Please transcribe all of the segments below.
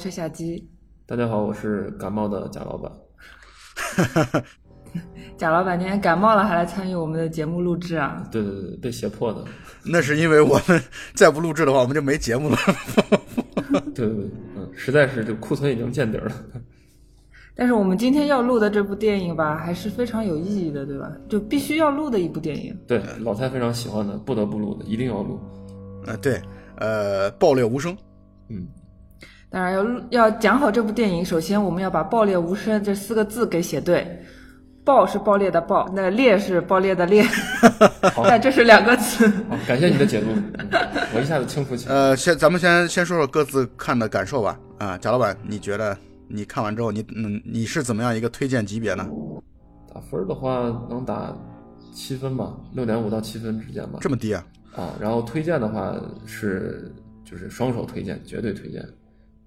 我是小鸡。大家好，我是感冒的贾老板。贾老板今天感冒了，还来参与我们的节目录制啊？对对对，被胁迫的。那是因为我们再不录制的话，我们就没节目了。对对对，嗯，实在是这库存已经见底了。但是我们今天要录的这部电影吧，还是非常有意义的，对吧？就必须要录的一部电影。对，老蔡非常喜欢的，不得不录的，一定要录。呃，对，呃，爆裂无声。嗯，当然要录要讲好这部电影，首先我们要把“爆裂无声”这四个字给写对。爆是爆裂的爆，那裂是爆裂的裂。但这是两个词。好，感谢你的解读，我一下子清楚起来。呃，先咱们先先说说各自看的感受吧。啊，贾老板，你觉得你看完之后，你嗯你是怎么样一个推荐级别呢？打分的话，能打七分吧，六点五到七分之间吧。这么低啊？啊，然后推荐的话是就是双手推荐，绝对推荐。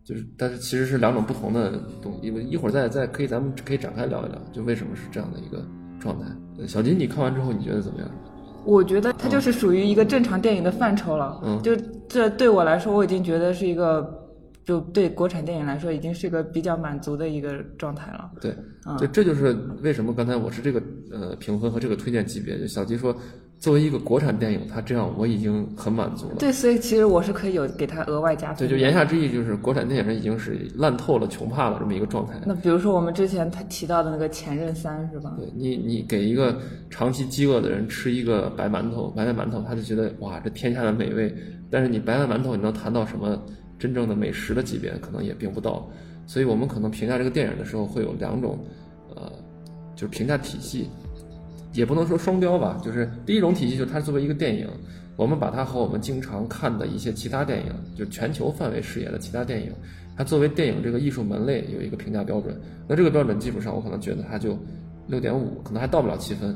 就是，但是其实是两种不同的东西，一会儿再再可以咱们可以展开聊一聊，就为什么是这样的一个状态。小金，你看完之后你觉得怎么样？我觉得它就是属于一个正常电影的范畴了。嗯，就这对我来说，我已经觉得是一个，就对国产电影来说，已经是一个比较满足的一个状态了。对，就这就是为什么刚才我是这个呃评分和这个推荐级别。就小金说。作为一个国产电影，它这样我已经很满足了。对，所以其实我是可以有给它额外加分。对，就言下之意就是国产电影已经是烂透了、穷怕了这么一个状态。那比如说我们之前他提到的那个《前任三》是吧？对你，你给一个长期饥饿的人吃一个白馒头、白面馒头，他就觉得哇，这天下的美味。但是你白面馒头，你能谈到什么真正的美食的级别，可能也并不到。所以我们可能评价这个电影的时候会有两种，呃，就是评价体系。也不能说双标吧，就是第一种体系，就是它作为一个电影，我们把它和我们经常看的一些其他电影，就全球范围视野的其他电影，它作为电影这个艺术门类有一个评价标准。那这个标准基础上我可能觉得它就六点五，可能还到不了七分。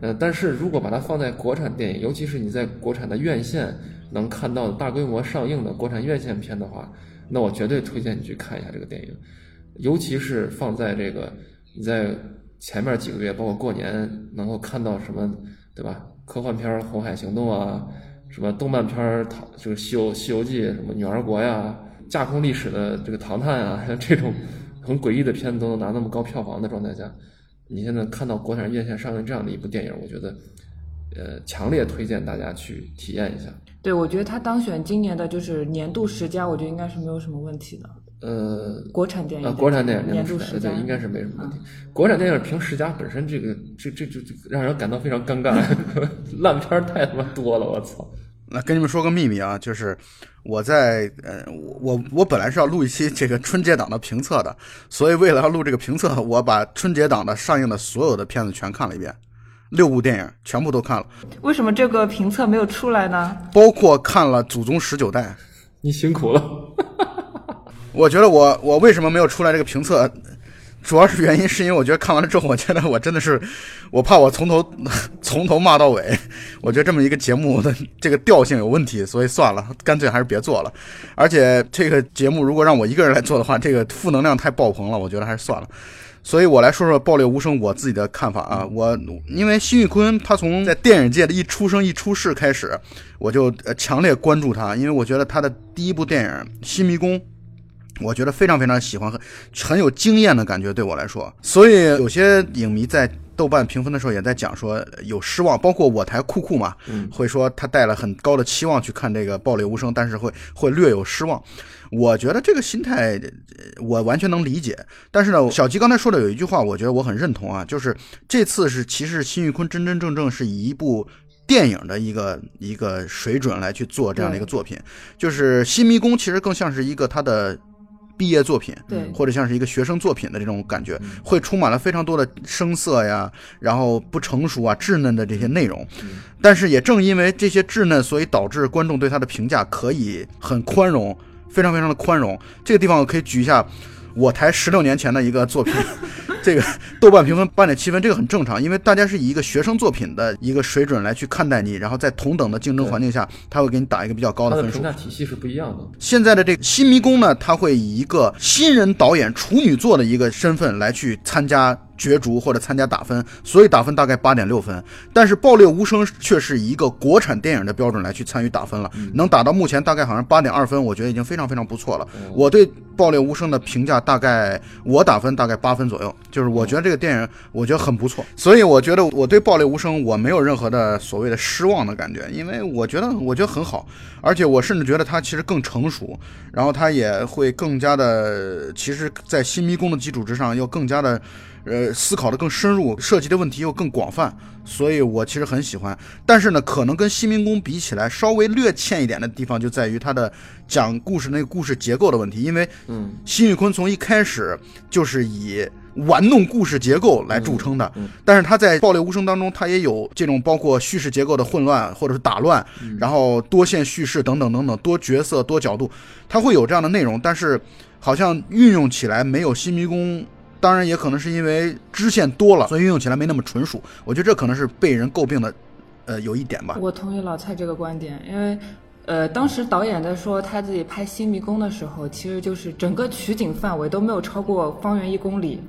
呃，但是如果把它放在国产电影，尤其是你在国产的院线能看到的大规模上映的国产院线片的话，那我绝对推荐你去看一下这个电影，尤其是放在这个你在。前面几个月，包括过年，能够看到什么，对吧？科幻片《红海行动》啊，什么动漫片《唐》就是《西游西游记》，什么《女儿国》呀，架空历史的这个《唐探》啊，像 这种很诡异的片子都能拿那么高票房的状态下，你现在看到国产院线上映这样的一部电影，我觉得，呃，强烈推荐大家去体验一下。对，我觉得他当选今年的就是年度十佳，我觉得应该是没有什么问题的。呃，国产电影啊，国产电影年度十佳，对，应该是没什么问题。国产电影评十佳本身，这个这这这让人感到非常尴尬，烂片太他妈多了，我操！那跟你们说个秘密啊，就是我在呃，我我本来是要录一期这个春节档的评测的，所以为了要录这个评测，我把春节档的上映的所有的片子全看了一遍，六部电影全部都看了。为什么这个评测没有出来呢？包括看了《祖宗十九代》，你辛苦了。我觉得我我为什么没有出来这个评测，主要是原因是因为我觉得看完了之后，我觉得我真的是，我怕我从头 从头骂到尾，我觉得这么一个节目的这个调性有问题，所以算了，干脆还是别做了。而且这个节目如果让我一个人来做的话，这个负能量太爆棚了，我觉得还是算了。所以我来说说《爆裂无声》我自己的看法啊，我因为辛玉坤他从在电影界的一出生一出世开始，我就强烈关注他，因为我觉得他的第一部电影《新迷宫》。我觉得非常非常喜欢，很很有经验的感觉，对我来说。所以有些影迷在豆瓣评分的时候也在讲说有失望，包括我台酷酷嘛，会说他带了很高的期望去看这个《暴裂无声》，但是会会略有失望。我觉得这个心态我完全能理解。但是呢，小吉刚才说的有一句话，我觉得我很认同啊，就是这次是其实辛玉坤真真正正是以一部电影的一个一个水准来去做这样的一个作品，就是《新迷宫》其实更像是一个他的。毕业作品，对，或者像是一个学生作品的这种感觉，会充满了非常多的生涩呀，然后不成熟啊、稚嫩的这些内容。但是也正因为这些稚嫩，所以导致观众对他的评价可以很宽容，非常非常的宽容。这个地方我可以举一下。我台十六年前的一个作品，这个豆瓣评分八点七分，这个很正常，因为大家是以一个学生作品的一个水准来去看待你，然后在同等的竞争环境下，他会给你打一个比较高的分数。评价体系是不一样的。现在的这个新迷宫呢，他会以一个新人导演处女作的一个身份来去参加角逐或者参加打分，所以打分大概八点六分。但是《爆裂无声》却是以一个国产电影的标准来去参与打分了，能打到目前大概好像八点二分，我觉得已经非常非常不错了。我对《爆裂无声》的评价大概，我打分大概八分左右，就是我觉得这个电影我觉得很不错，所以我觉得我对《爆裂无声》我没有任何的所谓的失望的感觉，因为我觉得我觉得很好，而且我甚至觉得它其实更成熟，然后它也会更加的，其实，在新迷宫的基础之上，要更加的。呃，思考的更深入，涉及的问题又更广泛，所以我其实很喜欢。但是呢，可能跟《新民工》比起来，稍微略欠一点的地方就在于它的讲故事那个故事结构的问题。因为，嗯，辛玉坤从一开始就是以玩弄故事结构来著称的，但是他在《爆裂无声》当中，他也有这种包括叙事结构的混乱或者是打乱，然后多线叙事等等等等，多角色多角度，他会有这样的内容，但是好像运用起来没有《新迷宫》。当然也可能是因为支线多了，所以运用起来没那么纯熟。我觉得这可能是被人诟病的，呃，有一点吧。我同意老蔡这个观点，因为，呃，当时导演在说他自己拍《新迷宫》的时候，其实就是整个取景范围都没有超过方圆一公里，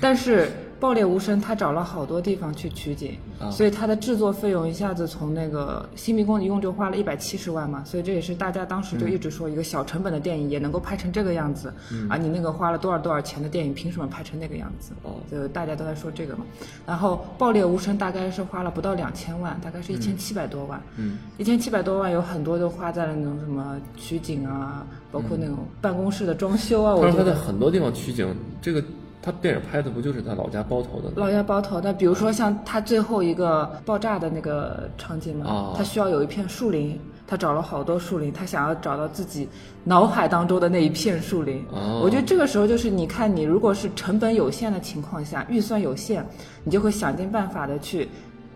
但是。爆裂无声，他找了好多地方去取景，所以他的制作费用一下子从那个新迷宫一共就花了一百七十万嘛，所以这也是大家当时就一直说一个小成本的电影也能够拍成这个样子，啊，你那个花了多少多少钱的电影凭什么拍成那个样子？哦就大家都在说这个嘛。然后爆裂无声大概是花了不到两千万，大概是一千七百多万，嗯一千七百多万有很多都花在了那种什么取景啊，包括那种办公室的装修啊。我说他在很多地方取景，这个。他电影拍的不就是他老家包头的？老家包头，那比如说像他最后一个爆炸的那个场景嘛，他需要有一片树林，他找了好多树林，他想要找到自己脑海当中的那一片树林。我觉得这个时候就是你看，你如果是成本有限的情况下，预算有限，你就会想尽办法的去。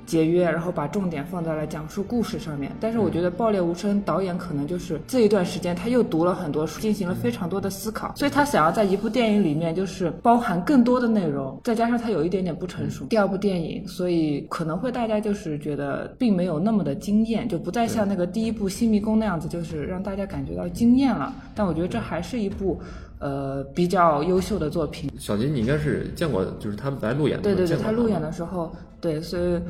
节约，然后把重点放在了讲述故事上面。但是我觉得《爆裂无声》导演可能就是这一段时间他又读了很多书，进行了非常多的思考，所以他想要在一部电影里面就是包含更多的内容，再加上他有一点点不成熟。第二部电影，所以可能会大家就是觉得并没有那么的惊艳，就不再像那个第一部《新迷宫》那样子，就是让大家感觉到惊艳了。但我觉得这还是一部。呃，比较优秀的作品。小金，你应该是见过，就是他们来路演。对对对，他路演的时候，对，所以，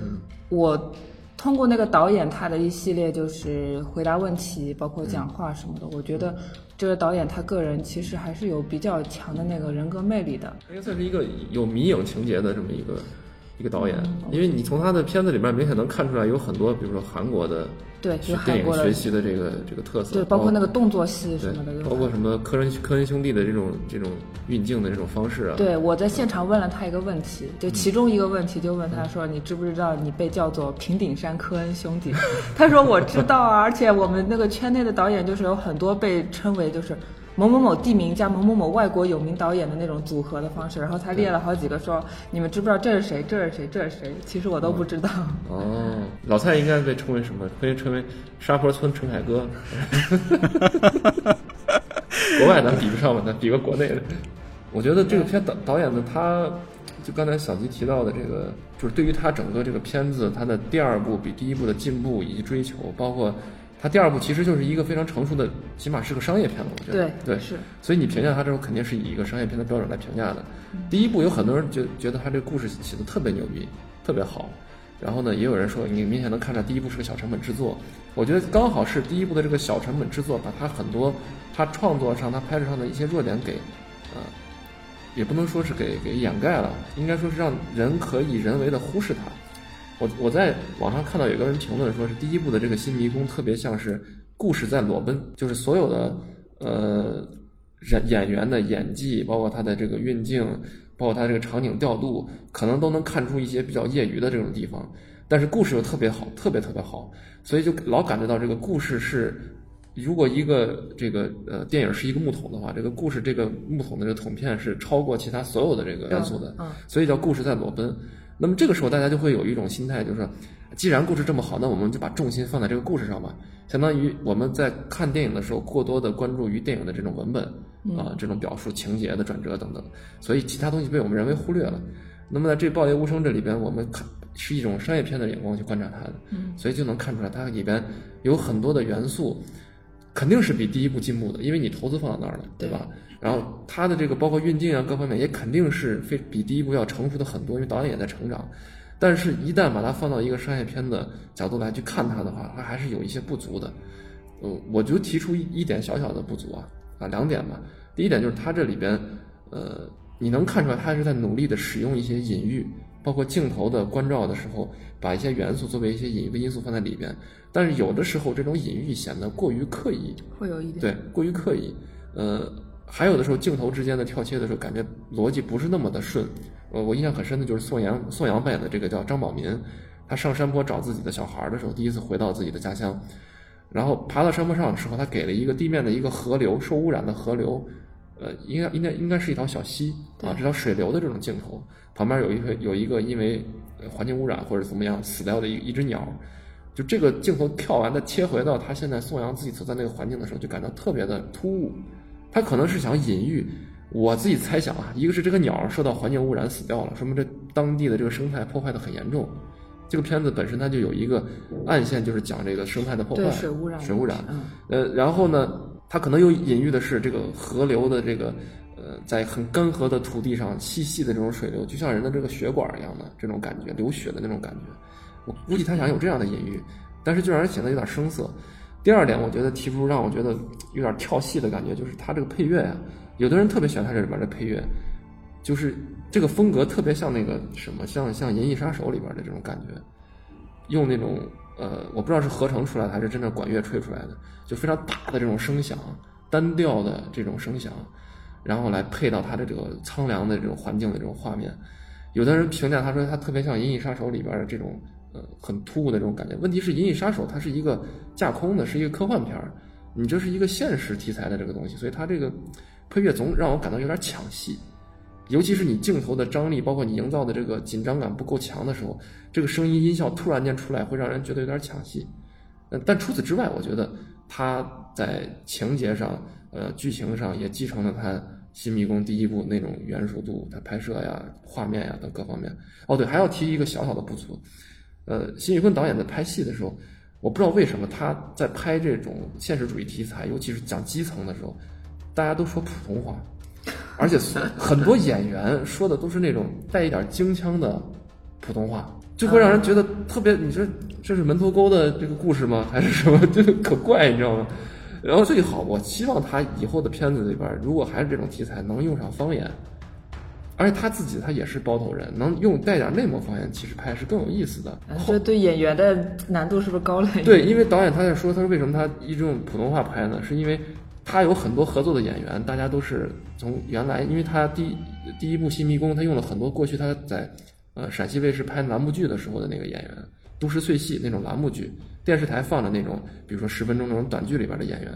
我通过那个导演他的一系列就是回答问题，包括讲话什么的，我觉得这个导演他个人其实还是有比较强的那个人格魅力的。应该算是一个有迷影情节的这么一个。一个导演，因为你从他的片子里面明显能看出来有很多，比如说韩国的对电影学习的这个这个特色，对，包括那个动作戏什么的，包括什么科恩科恩兄弟的这种这种运镜的这种方式啊。对，我在现场问了他一个问题，就其中一个问题就问他说：“你知不知道你被叫做平顶山科恩兄弟？” 他说：“我知道啊，而且我们那个圈内的导演就是有很多被称为就是。”某某某地名加某某某外国有名导演的那种组合的方式，然后他列了好几个，说你们知不知道这是谁？这是谁？这是谁？其实我都不知道。哦，老蔡应该被称为什么？可以称为沙坡村陈凯歌。国外咱比不上嘛，咱比个国内的。我觉得这个片导导演的，他就刚才小吉提到的这个，就是对于他整个这个片子，他的第二部比第一部的进步以及追求，包括。他第二部其实就是一个非常成熟的，起码是个商业片了，我觉得。对对是。所以你评价他之后，肯定是以一个商业片的标准来评价的。第一部有很多人觉觉得他这个故事写的特别牛逼，特别好。然后呢，也有人说你明显能看出来第一部是个小成本制作。我觉得刚好是第一部的这个小成本制作，把他很多他创作上、他拍摄上的一些弱点给，呃，也不能说是给给掩盖了，应该说是让人可以人为的忽视它。我我在网上看到有个人评论说，是第一部的这个新迷宫特别像是故事在裸奔，就是所有的呃演演员的演技，包括他的这个运镜，包括他这个场景调度，可能都能看出一些比较业余的这种地方，但是故事又特别好，特别特别好，所以就老感觉到这个故事是，如果一个这个呃电影是一个木桶的话，这个故事这个木桶的这个桶片是超过其他所有的这个元素的，所以叫故事在裸奔。那么这个时候，大家就会有一种心态，就是既然故事这么好，那我们就把重心放在这个故事上吧。相当于我们在看电影的时候，过多的关注于电影的这种文本啊，这种表述情节的转折等等，所以其他东西被我们人为忽略了。那么在这《爆裂无声》这里边，我们看是一种商业片的眼光去观察它的，所以就能看出来它里边有很多的元素，肯定是比第一部进步的，因为你投资放到那儿了，对吧？然后他的这个包括运镜啊各方面也肯定是非比第一部要成熟的很多，因为导演也在成长。但是，一旦把它放到一个商业片的角度来去看它的话，它还是有一些不足的。呃，我就提出一一点小小的不足啊啊两点吧。第一点就是它这里边，呃，你能看出来它是在努力的使用一些隐喻，包括镜头的关照的时候，把一些元素作为一些隐喻的因素放在里边。但是有的时候这种隐喻显得过于刻意，会有一点对过于刻意。呃，还有的时候镜头之间的跳切的时候，感觉逻辑不是那么的顺。呃，我印象很深的就是宋阳宋阳扮演的这个叫张宝民，他上山坡找自己的小孩的时候，第一次回到自己的家乡，然后爬到山坡上的时候，他给了一个地面的一个河流受污染的河流，呃，应该应该应该是一条小溪啊，这条水流的这种镜头，旁边有一个有一个因为环境污染或者怎么样死掉的一一只鸟，就这个镜头跳完的切回到他现在宋阳自己所在那个环境的时候，就感到特别的突兀，他可能是想隐喻。我自己猜想啊，一个是这个鸟受到环境污染死掉了，说明这当地的这个生态破坏的很严重。这个片子本身它就有一个暗线，就是讲这个生态的破坏，水污染，水污染。呃，然后呢，它可能又隐喻的是这个河流的这个呃，在很干涸的土地上细细的这种水流，就像人的这个血管一样的这种感觉，流血的那种感觉。我估计他想有这样的隐喻，但是就让人显得有点生涩。第二点，我觉得提出让我觉得有点跳戏的感觉，就是他这个配乐呀。有的人特别喜欢他这里边的配乐，就是这个风格特别像那个什么，像像《银翼杀手》里边的这种感觉，用那种呃，我不知道是合成出来的还是真正管乐吹出来的，就非常大的这种声响，单调的这种声响，然后来配到他的这个苍凉的这种环境的这种画面。有的人评价他说他特别像《银翼杀手》里边的这种很突兀的这种感觉。问题是《银翼杀手》它是一个架空的，是一个科幻片儿，你这是一个现实题材的这个东西，所以它这个。配乐总让我感到有点抢戏，尤其是你镜头的张力，包括你营造的这个紧张感不够强的时候，这个声音音效突然间出来，会让人觉得有点抢戏。但除此之外，我觉得他在情节上、呃剧情上也继承了他《新迷宫》第一部那种原熟度，他拍摄呀、画面呀等各方面。哦，对，还要提一个小小的不足，呃，辛宇坤导演在拍戏的时候，我不知道为什么他在拍这种现实主义题材，尤其是讲基层的时候。大家都说普通话，而且 很多演员说的都是那种带一点京腔的普通话，就会让人觉得特别。你说这是门头沟的这个故事吗？还是什么？就可怪，你知道吗？然后最好，我希望他以后的片子里边，如果还是这种题材，能用上方言。而且他自己他也是包头人，能用带点内蒙方言，其实拍是更有意思的。这对演员的难度是不是高了？对，因为导演他在说，他说为什么他一直用普通话拍呢？是因为。他有很多合作的演员，大家都是从原来，因为他第第一部《新迷宫》，他用了很多过去他在呃陕西卫视拍栏目剧的时候的那个演员，都市碎戏那种栏目剧，电视台放的那种，比如说十分钟那种短剧里边的演员。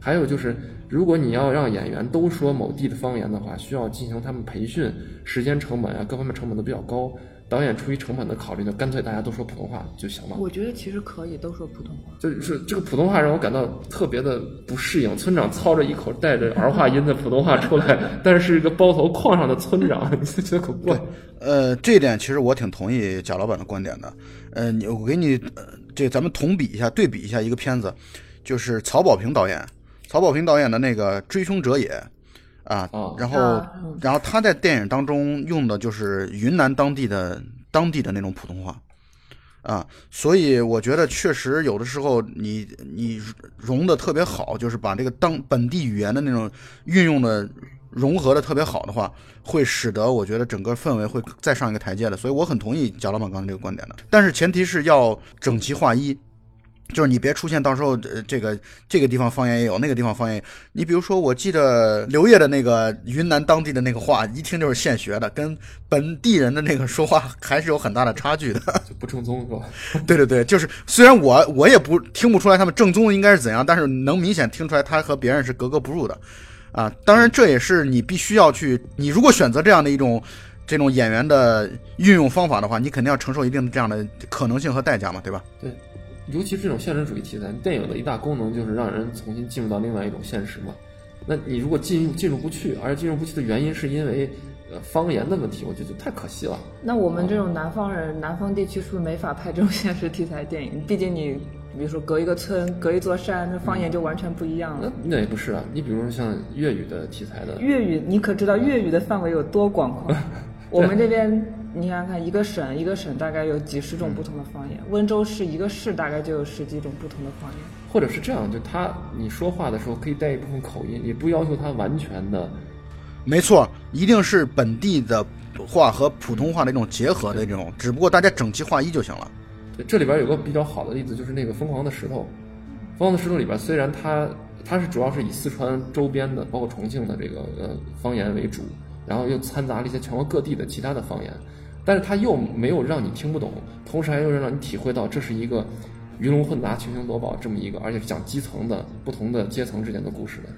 还有就是，如果你要让演员都说某地的方言的话，需要进行他们培训，时间成本啊，各方面成本都比较高。导演出于成本的考虑呢，干脆大家都说普通话就行了。我觉得其实可以都说普通话。就是这个普通话让我感到特别的不适应。村长操着一口带着儿化音的普通话出来，但是一个包头矿上的村长，你就觉得可怪？呃，这一点其实我挺同意贾老板的观点的。呃，你我给你这咱们同比一下，对比一下一个片子，就是曹保平导演，曹保平导演的那个《追凶者也》。啊，然后，然后他在电影当中用的就是云南当地的当地的那种普通话，啊，所以我觉得确实有的时候你你融的特别好，就是把这个当本地语言的那种运用的融合的特别好的话，会使得我觉得整个氛围会再上一个台阶的。所以我很同意贾老板刚才这个观点的，但是前提是要整齐划一。就是你别出现到时候，呃，这个这个地方方言也有，那个地方方言。你比如说，我记得刘烨的那个云南当地的那个话，一听就是现学的，跟本地人的那个说话还是有很大的差距的。就不正宗是吧？对对对，就是虽然我我也不听不出来他们正宗应该是怎样，但是能明显听出来他和别人是格格不入的，啊，当然这也是你必须要去，你如果选择这样的一种这种演员的运用方法的话，你肯定要承受一定的这样的可能性和代价嘛，对吧？对。尤其是这种现实主义题材，电影的一大功能就是让人重新进入到另外一种现实嘛。那你如果进入进入不去，而且进入不去的原因是因为呃方言的问题，我觉得就太可惜了。那我们这种南方人，南方地区是不是没法拍这种现实题材电影？毕竟你比如说隔一个村、隔一座山，那方言就完全不一样了。那 那也不是啊，你比如说像粤语的题材的粤语，你可知道粤语的范围有多广阔？我们这边你想想看，一个省一个省大概有几十种不同的方言，温州市一个市大概就有十几种不同的方言。或者是这样，就他你说话的时候可以带一部分口音，也不要求他完全的。没错，一定是本地的话和普通话的一种结合的这种，只不过大家整齐划一就行了。对，这里边有个比较好的例子，就是那个《疯狂的石头》。《疯狂的石头》里边虽然它它是主要是以四川周边的，包括重庆的这个呃方言为主。然后又掺杂了一些全国各地的其他的方言，但是他又没有让你听不懂，同时还又让你体会到这是一个鱼龙混杂、群雄夺宝这么一个，而且是讲基层的不同的阶层之间的故事的。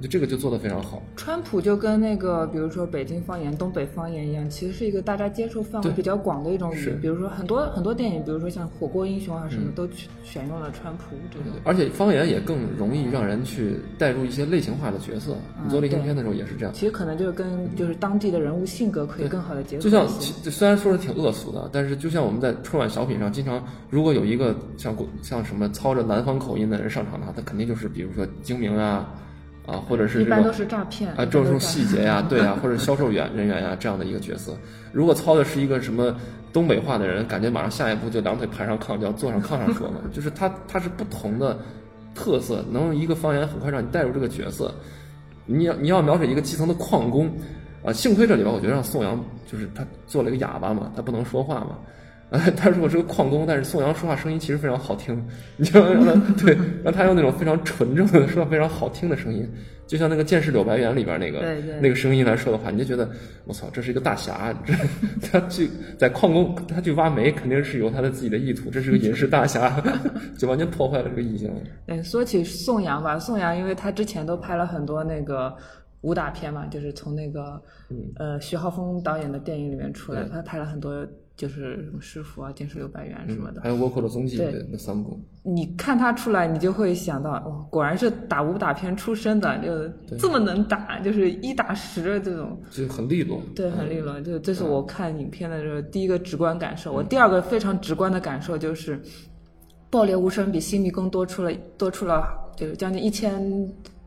就这个就做得非常好。川普就跟那个，比如说北京方言、东北方言一样，其实是一个大家接受范围比较广的一种语言。比如说很多很多电影，比如说像《火锅英雄》啊什么，都选用了川普这个。而且方言也更容易让人去带入一些类型化的角色。你做类型片的时候也是这样。其实可能就是跟就是当地的人物性格可以更好的结合。就像虽然说是挺恶俗的，但是就像我们在春晚小品上经常，如果有一个像像什么操着南方口音的人上场的话，他肯定就是比如说精明啊。啊，或者是一般都是诈骗啊，这种细节呀，对呀，或者销售员人员呀这样的一个角色，如果操的是一个什么东北话的人，感觉马上下一步就两腿盘上炕就要坐上炕上说嘛，就是他他是不同的特色，能用一个方言很快让你带入这个角色。你要你要描写一个基层的矿工啊，幸亏这里边我觉得让宋阳就是他做了一个哑巴嘛，他不能说话嘛。呃，他如果是个矿工，但是宋阳说话声音其实非常好听，你就让他 对，让他用那种非常纯正的说话非常好听的声音，就像那个《剑士柳白猿》里边那个那个声音来说的话，你就觉得我操，这是一个大侠，这 他去在矿工他去挖煤，肯定是有他的自己的意图，这是个隐士大侠，就完全破坏了这个意境。对，说起宋阳吧，宋阳因为他之前都拍了很多那个武打片嘛，就是从那个呃徐浩峰导演的电影里面出来，他拍了很多。就是什么师傅啊，电视六百元什么的，还有倭寇的踪迹对那三部。你看他出来，你就会想到，哦，果然是打武打片出身的，就这么能打，就是一打十的这种，就很利落。对，很利落。就这是我看影片的时候第一个直观感受。我第二个非常直观的感受就是，《爆裂无声》比《新迷宫》多出了多出了，就是将近一千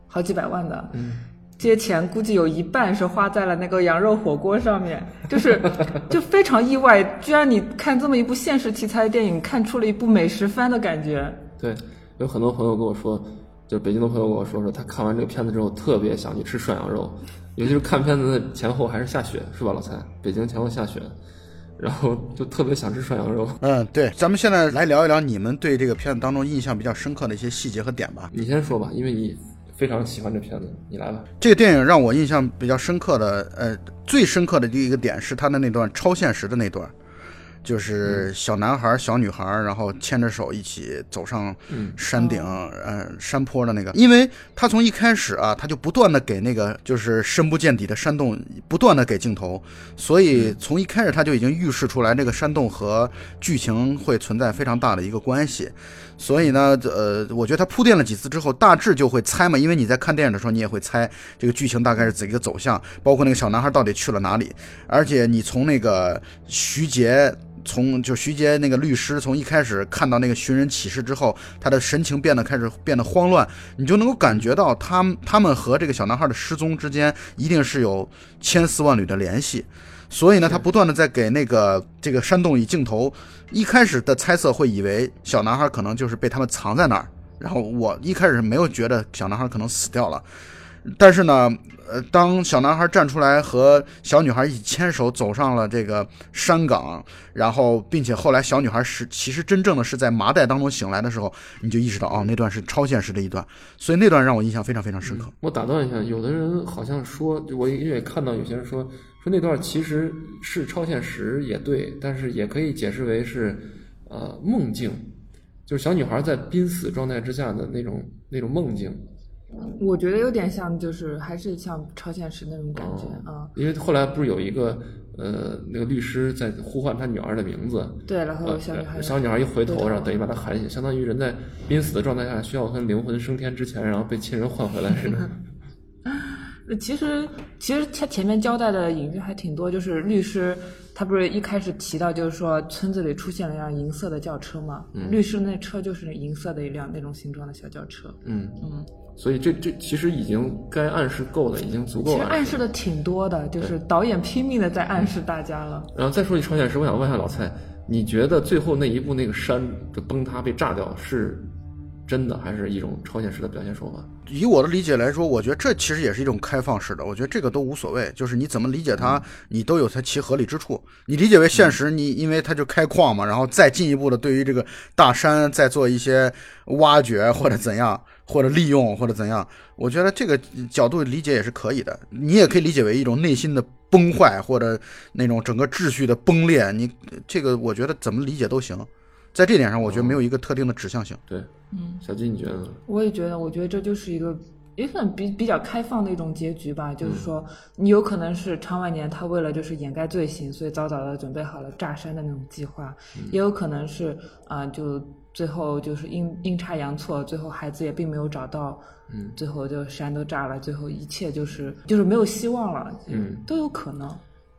好几百万的。嗯。这些钱估计有一半是花在了那个羊肉火锅上面，就是 就非常意外，居然你看这么一部现实题材的电影，看出了一部美食番的感觉。对，有很多朋友跟我说，就北京的朋友跟我说说，他看完这个片子之后特别想去吃涮羊肉，尤其是看片子的前后还是下雪，是吧，老蔡？北京前后下雪，然后就特别想吃涮羊肉。嗯，对，咱们现在来聊一聊你们对这个片子当中印象比较深刻的一些细节和点吧。你先说吧，因为你。非常喜欢这片子，你来吧。这个电影让我印象比较深刻的，呃，最深刻的第一个点是他的那段超现实的那段。就是小男孩、小女孩，然后牵着手一起走上山顶，呃，山坡的那个。因为他从一开始啊，他就不断的给那个就是深不见底的山洞不断的给镜头，所以从一开始他就已经预示出来这个山洞和剧情会存在非常大的一个关系。所以呢，呃，我觉得他铺垫了几次之后，大致就会猜嘛，因为你在看电影的时候，你也会猜这个剧情大概是怎一个走向，包括那个小男孩到底去了哪里，而且你从那个徐杰。从就徐杰那个律师，从一开始看到那个寻人启事之后，他的神情变得开始变得慌乱，你就能够感觉到他他们和这个小男孩的失踪之间一定是有千丝万缕的联系，所以呢，他不断的在给那个这个山洞以镜头，一开始的猜测会以为小男孩可能就是被他们藏在那儿，然后我一开始没有觉得小男孩可能死掉了，但是呢。呃，当小男孩站出来和小女孩一起牵手走上了这个山岗，然后并且后来小女孩是其实真正的是在麻袋当中醒来的时候，你就意识到哦，那段是超现实的一段，所以那段让我印象非常非常深刻。我打断一下，有的人好像说，我也看到有些人说说那段其实是超现实也对，但是也可以解释为是呃梦境，就是小女孩在濒死状态之下的那种那种梦境。我觉得有点像，就是还是像超现实那种感觉啊。因为后来不是有一个呃，那个律师在呼唤他女儿的名字，对，然后小女孩小女孩一回头，然后等于把他喊醒，相当于人在濒死的状态下需要跟灵魂升天之前，然后被亲人唤回来似的。那其实其实他前面交代的隐喻还挺多，就是律师他不是一开始提到，就是说村子里出现了一辆银色的轿车嘛？律师那车就是银色的一辆那种形状的小轿车。嗯嗯。所以这这其实已经该暗示够了，已经足够了。其实暗示的挺多的，就是导演拼命的在暗示大家了。然后再说起超现实，我想问一下老蔡，你觉得最后那一步那个山的崩塌被炸掉是？真的还是一种超现实的表现手法。以我的理解来说，我觉得这其实也是一种开放式的。我觉得这个都无所谓，就是你怎么理解它，你都有它其合理之处。你理解为现实，你因为它就开矿嘛，然后再进一步的对于这个大山再做一些挖掘或者怎样，或者利用或者怎样，我觉得这个角度理解也是可以的。你也可以理解为一种内心的崩坏或者那种整个秩序的崩裂。你这个我觉得怎么理解都行。在这点上，我觉得没有一个特定的指向性。对，嗯，小金，你觉得呢？我也觉得，我觉得这就是一个也算比比较开放的一种结局吧。就是说，你有可能是常万年他为了就是掩盖罪行，所以早早的准备好了炸山的那种计划；也有可能是啊，就最后就是阴阴差阳错，最后孩子也并没有找到，嗯，最后就山都炸了，最后一切就是就是没有希望了，嗯，都有可能。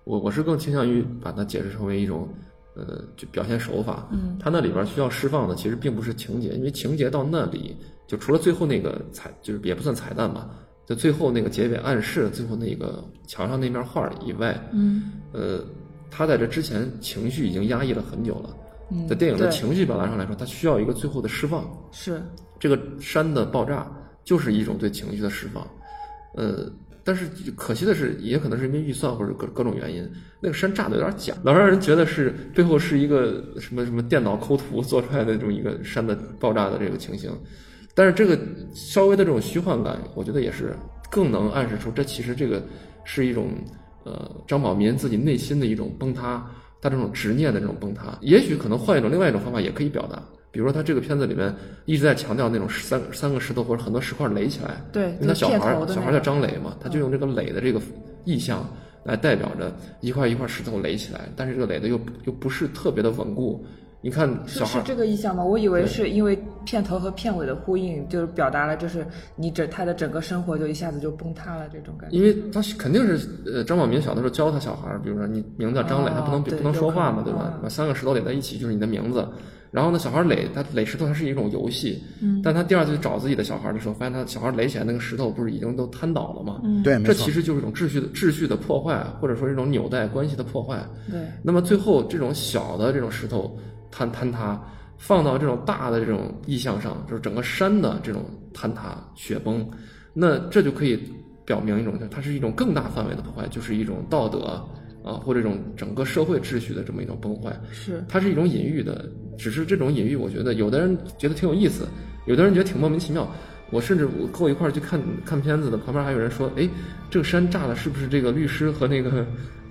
我我是更倾向于把它解释成为一种。呃，就表现手法，嗯，它那里边需要释放的其实并不是情节，因为情节到那里就除了最后那个彩，就是也不算彩蛋吧，就最后那个结尾暗示最后那个墙上那面画以外，嗯，呃，他在这之前情绪已经压抑了很久了，在电影的情绪表达上来说，它需要一个最后的释放，是这个山的爆炸就是一种对情绪的释放，呃。但是可惜的是，也可能是因为预算或者各各种原因，那个山炸的有点假，老让人觉得是背后是一个什么什么电脑抠图做出来的这种一个山的爆炸的这个情形。但是这个稍微的这种虚幻感，我觉得也是更能暗示出这其实这个是一种呃张宝民自己内心的一种崩塌，他这种执念的这种崩塌。也许可能换一种另外一种方法也可以表达。比如说，他这个片子里面一直在强调那种三三个石头或者很多石块垒起来，对，因为他小孩小孩叫张磊嘛，他就用这个垒的这个意象来代表着一块一块石头垒起来，但是这个垒的又又不是特别的稳固。你看，是是这个意象吗？我以为是因为片头和片尾的呼应，就是表达了就是你整他的整个生活就一下子就崩塌了这种感觉。因为他肯定是呃张宝民小的时候教他小孩，比如说你名字叫张磊，他不能不能说话嘛，对吧？把三个石头垒在一起就是你的名字。然后呢，小孩垒他垒石头，它是一种游戏。嗯。但他第二次去找自己的小孩的时候，发现他小孩垒起来那个石头不是已经都瘫倒了吗？嗯。对，这其实就是一种秩序的秩序的破坏，或者说一种纽带关系的破坏。对。那么最后这种小的这种石头坍坍塌，放到这种大的这种意象上，就是整个山的这种坍塌雪崩，那这就可以表明一种，它是一种更大范围的破坏，就是一种道德。啊，或者这种整个社会秩序的这么一种崩坏，是它是一种隐喻的，只是这种隐喻，我觉得有的人觉得挺有意思，有的人觉得挺莫名其妙。我甚至我跟我一块儿去看看片子的，旁边还有人说，哎，这个山炸了，是不是这个律师和那个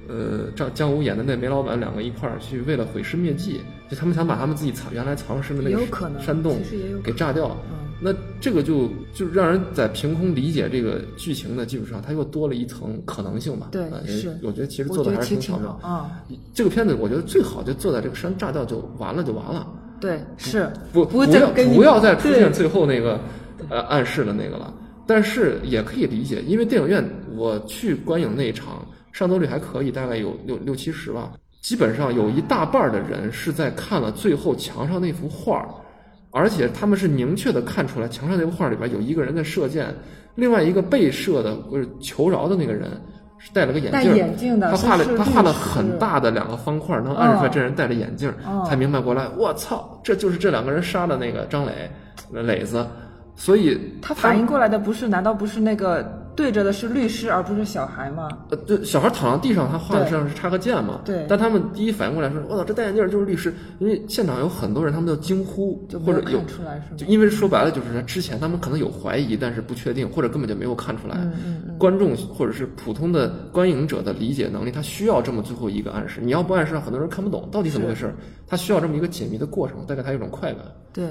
呃张江武演的那煤老板两个一块儿去为了毁尸灭迹，就他们想把他们自己藏原来藏尸的那个山洞给炸掉。那这个就就让人在凭空理解这个剧情的基础上，它又多了一层可能性吧？对，是。我觉得其实做的还是挺巧妙啊。这个片子我觉得最好就坐在这个山炸掉就完了就完了。对，是。不不要不要再出现最后那个呃暗示的那个了。但是也可以理解，因为电影院我去观影那一场上座率还可以，大概有六六七十吧。基本上有一大半的人是在看了最后墙上那幅画儿。而且他们是明确的看出来，墙上那幅画里边有一个人在射箭，另外一个被射的或者求饶的那个人是戴了个眼镜，戴眼镜的，他画了他画了很大的两个方块，能暗示出来这人戴着眼镜，才明白过来。我操，这就是这两个人杀的那个张磊，磊子。所以他反应过来的不是？难道不是那个？对着的是律师，而不是小孩吗？呃，对，小孩躺在地上，他画的上是插个剑嘛？对。但他们第一反应过来说：“我操，这戴眼镜就是律师！”因为现场有很多人，他们都惊呼，或者有出来是吗？就因为说白了，就是之前他们可能有怀疑，但是不确定，或者根本就没有看出来。嗯嗯。观众或者是普通的观影者的理解能力，他需要这么最后一个暗示。你要不暗示，很多人看不懂到底怎么回事。他需要这么一个解谜的过程，带给他一种快感。对。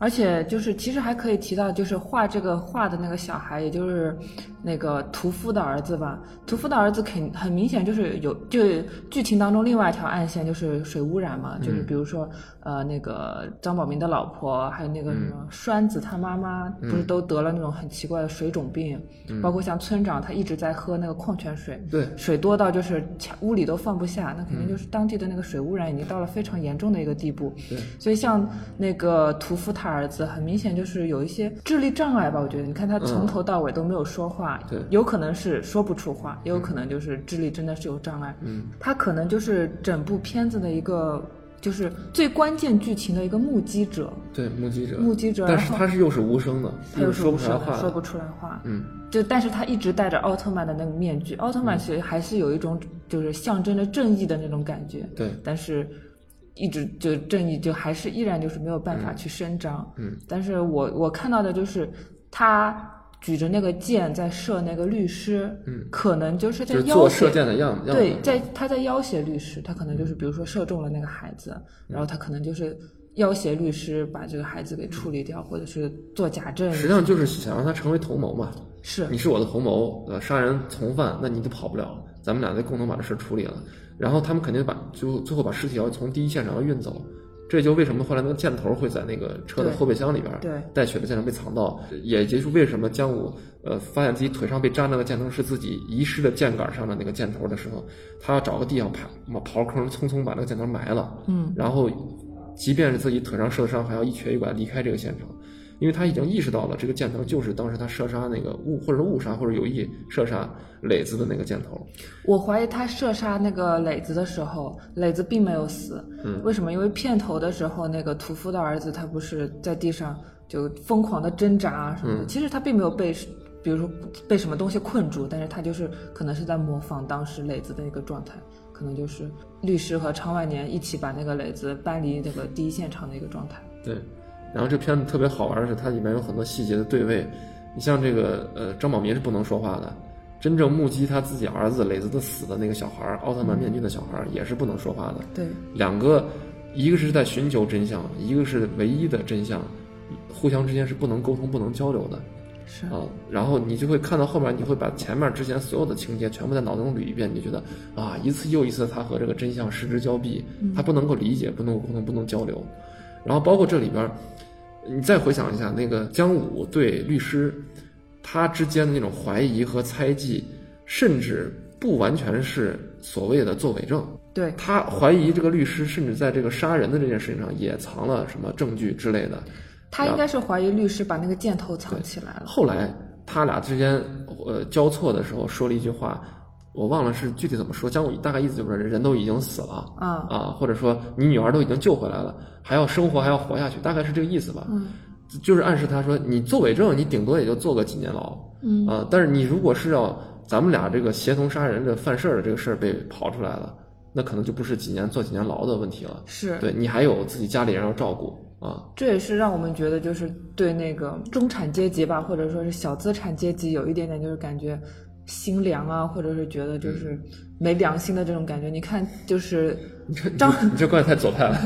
而且就是其实还可以提到，就是画这个画的那个小孩，也就是那个屠夫的儿子吧。屠夫的儿子肯很明显就是有，就剧情当中另外一条暗线就是水污染嘛，就是比如说呃那个张宝明的老婆，还有那个什么栓子他妈妈，不是都得了那种很奇怪的水肿病，包括像村长他一直在喝那个矿泉水，对，水多到就是屋里都放不下，那肯定就是当地的那个水污染已经到了非常严重的一个地步。对，所以像那个屠夫他。儿子很明显就是有一些智力障碍吧，我觉得，你看他从头到尾都没有说话，对，有可能是说不出话，也有可能就是智力真的是有障碍，嗯，他可能就是整部片子的一个就是最关键剧情的一个目击者，对，目击者，目击者，但是他是又是无声的，他又说不出来话，说不出来话，嗯，就但是他一直戴着奥特曼的那个面具，奥特曼其实还是有一种就是象征着正义的那种感觉，对，但是。一直就正义就还是依然就是没有办法去伸张，嗯，但是我我看到的就是他举着那个箭在射那个律师，嗯，可能就是在做射箭的样子，对，在他在要挟律师，他可能就是比如说射中了那个孩子，然后他可能就是要挟律师把这个孩子给处理掉，或者是做假证，实际上就是想让他成为同谋嘛，是，你是我的同谋，呃，杀人从犯，那你就跑不了，咱们俩得共同把这事处理了。然后他们肯定把最后最后把尸体要从第一现场要运走，这就为什么后来那个箭头会在那个车的后备箱里边，对，带血的箭头被藏到，也就是为什么江武呃发现自己腿上被扎那个箭头是自己遗失的箭杆上的那个箭头的时候，他要找个地方爬刨坑，匆匆把那个箭头埋了，嗯，然后即便是自己腿上受伤，还要一瘸一拐离开这个现场。因为他已经意识到了，这个箭头就是当时他射杀那个误，或者是误杀，或者有意射杀磊子的那个箭头。我怀疑他射杀那个磊子的时候，磊子并没有死。嗯，为什么？因为片头的时候，那个屠夫的儿子他不是在地上就疯狂的挣扎啊什么的。其实他并没有被，比如说被什么东西困住，但是他就是可能是在模仿当时磊子的一个状态，可能就是律师和昌万年一起把那个磊子搬离这个第一现场的一个状态。对。然后这片子特别好玩的是，它里面有很多细节的对位。你像这个，呃，张宝民是不能说话的，真正目击他自己儿子磊子的死的那个小孩儿，奥特曼面具的小孩儿也是不能说话的。对，两个，一个是在寻求真相，一个是唯一的真相，互相之间是不能沟通、不能交流的。是啊，然后你就会看到后面，你会把前面之前所有的情节全部在脑中捋一遍，你就觉得啊，一次又一次他和这个真相失之交臂，他不能够理解，不能够沟通，不能交流。然后包括这里边。你再回想一下，那个姜武对律师，他之间的那种怀疑和猜忌，甚至不完全是所谓的作伪证。对他怀疑这个律师，甚至在这个杀人的这件事情上也藏了什么证据之类的。他应该是怀疑律师把那个箭头藏起来了。后来他俩之间呃交错的时候，说了一句话。我忘了是具体怎么说，姜武大概意思就是人都已经死了啊啊，或者说你女儿都已经救回来了，还要生活还要活下去，大概是这个意思吧。嗯，就是暗示他说你做伪证，你顶多也就坐个几年牢。嗯啊，但是你如果是要咱们俩这个协同杀人这犯事儿的这个事儿被刨出来了，那可能就不是几年坐几年牢的问题了。是对你还有自己家里人要照顾啊。这也是让我们觉得就是对那个中产阶级吧，或者说是小资产阶级有一点点就是感觉。心凉啊，或者是觉得就是没良心的这种感觉。你看，就是张，你这怪太左派了。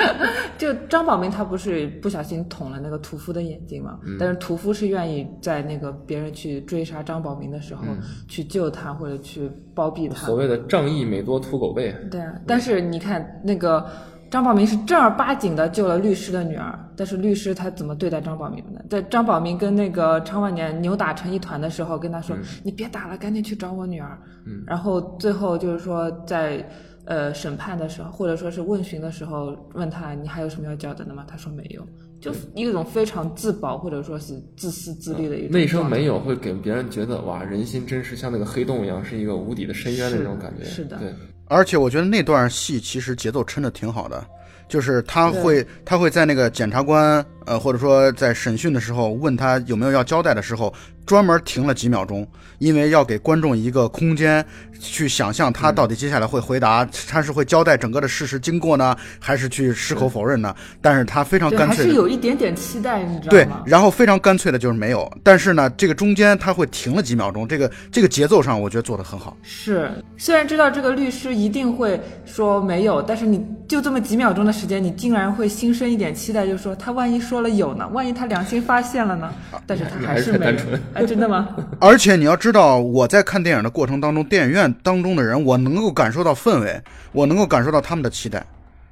就张宝明他不是不小心捅了那个屠夫的眼睛嘛？但是屠夫是愿意在那个别人去追杀张宝明的时候去救他或者去包庇他。所谓的仗义每多屠狗辈。对啊，但是你看那个。张宝明是正儿八经的救了律师的女儿，但是律师他怎么对待张宝明的？在张宝明跟那个常万年扭打成一团的时候，跟他说：“你别打了，赶紧去找我女儿。”嗯，然后最后就是说，在呃审判的时候，或者说是问询的时候，问他你还有什么要交代的吗？他说没有，就一种非常自保或者说是自私自利的一种。那声没有会给别人觉得哇，人心真是像那个黑洞一样，是一个无底的深渊的那种感觉。是的，对。而且我觉得那段戏其实节奏撑的挺好的，就是他会他会在那个检察官呃或者说在审讯的时候问他有没有要交代的时候，专门停了几秒钟，因为要给观众一个空间去想象他到底接下来会回答，他是会交代整个的事实经过呢，还是去矢口否认呢？但是他非常干脆，还是有一点点期待，你知道吗？对，然后非常干脆的就是没有，但是呢，这个中间他会停了几秒钟，这个这个节奏上我觉得做的很好。是，虽然知道这个律师。一定会说没有，但是你就这么几秒钟的时间，你竟然会心生一点期待，就是说他万一说。说了有呢，万一他良心发现了呢？但是他还是没。哎，真的吗？而且你要知道，我在看电影的过程当中，电影院当中的人，我能够感受到氛围，我能够感受到他们的期待。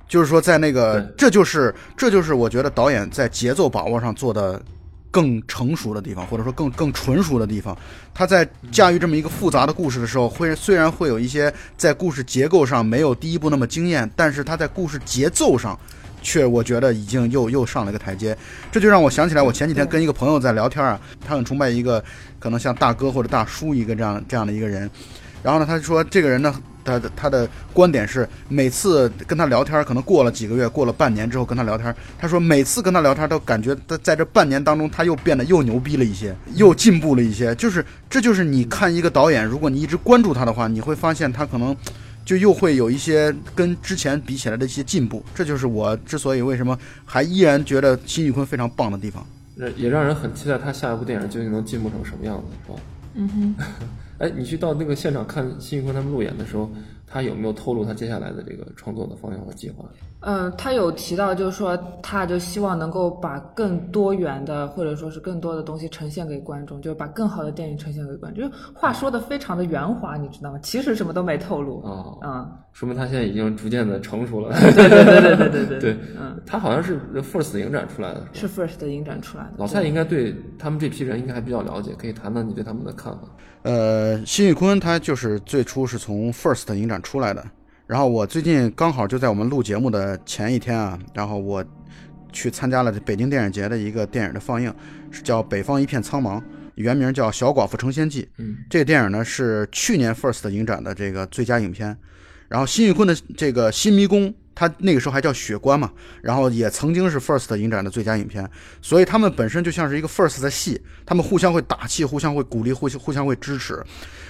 就是说，在那个，这就是这就是我觉得导演在节奏把握上做的更成熟的地方，或者说更更纯熟的地方。他在驾驭这么一个复杂的故事的时候，会虽然会有一些在故事结构上没有第一部那么惊艳，但是他在故事节奏上。却我觉得已经又又上了一个台阶，这就让我想起来，我前几天跟一个朋友在聊天啊，他很崇拜一个可能像大哥或者大叔一个这样这样的一个人，然后呢，他就说这个人呢，他的他的观点是，每次跟他聊天，可能过了几个月，过了半年之后跟他聊天，他说每次跟他聊天都感觉他在这半年当中他又变得又牛逼了一些，又进步了一些，就是这就是你看一个导演，如果你一直关注他的话，你会发现他可能。就又会有一些跟之前比起来的一些进步，这就是我之所以为什么还依然觉得辛宇坤非常棒的地方。也让人很期待他下一部电影究竟能进步成什么样子，是吧？嗯哼。哎，你去到那个现场看辛宇坤他们路演的时候，他有没有透露他接下来的这个创作的方向和计划？嗯，他有提到，就是说，他就希望能够把更多元的，或者说是更多的东西呈现给观众，就是把更好的电影呈现给观众。就是话说的非常的圆滑，你知道吗？其实什么都没透露。哦，嗯，说明他现在已经逐渐的成熟了。对对对对对对对。嗯，他好像是 First 影展出来的，是 First 影展出来的。老蔡应该对他们这批人应该还比较了解，可以谈谈你对他们的看法。呃，辛宇坤他就是最初是从 First 影展出来的。然后我最近刚好就在我们录节目的前一天啊，然后我去参加了北京电影节的一个电影的放映，是叫《北方一片苍茫》，原名叫《小寡妇成仙记》。嗯，这个电影呢是去年 First 影展的这个最佳影片。然后辛玉坤的这个《新迷宫》。他那个时候还叫雪关嘛，然后也曾经是 First 影展的最佳影片，所以他们本身就像是一个 First 的戏，他们互相会打气，互相会鼓励，互相互相会支持。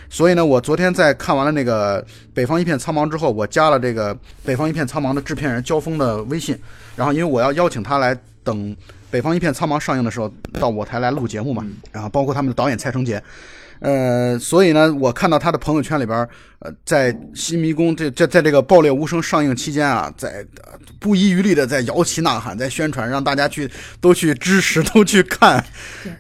所以呢，我昨天在看完了那个《北方一片苍茫》之后，我加了这个《北方一片苍茫》的制片人焦峰的微信，然后因为我要邀请他来等《北方一片苍茫》上映的时候到我台来录节目嘛，然后包括他们的导演蔡成杰。呃，所以呢，我看到他的朋友圈里边，呃，在《新迷宫》这这在这个《爆裂无声》上映期间啊，在不遗余力的在摇旗呐喊，在宣传，让大家去都去支持，都去看。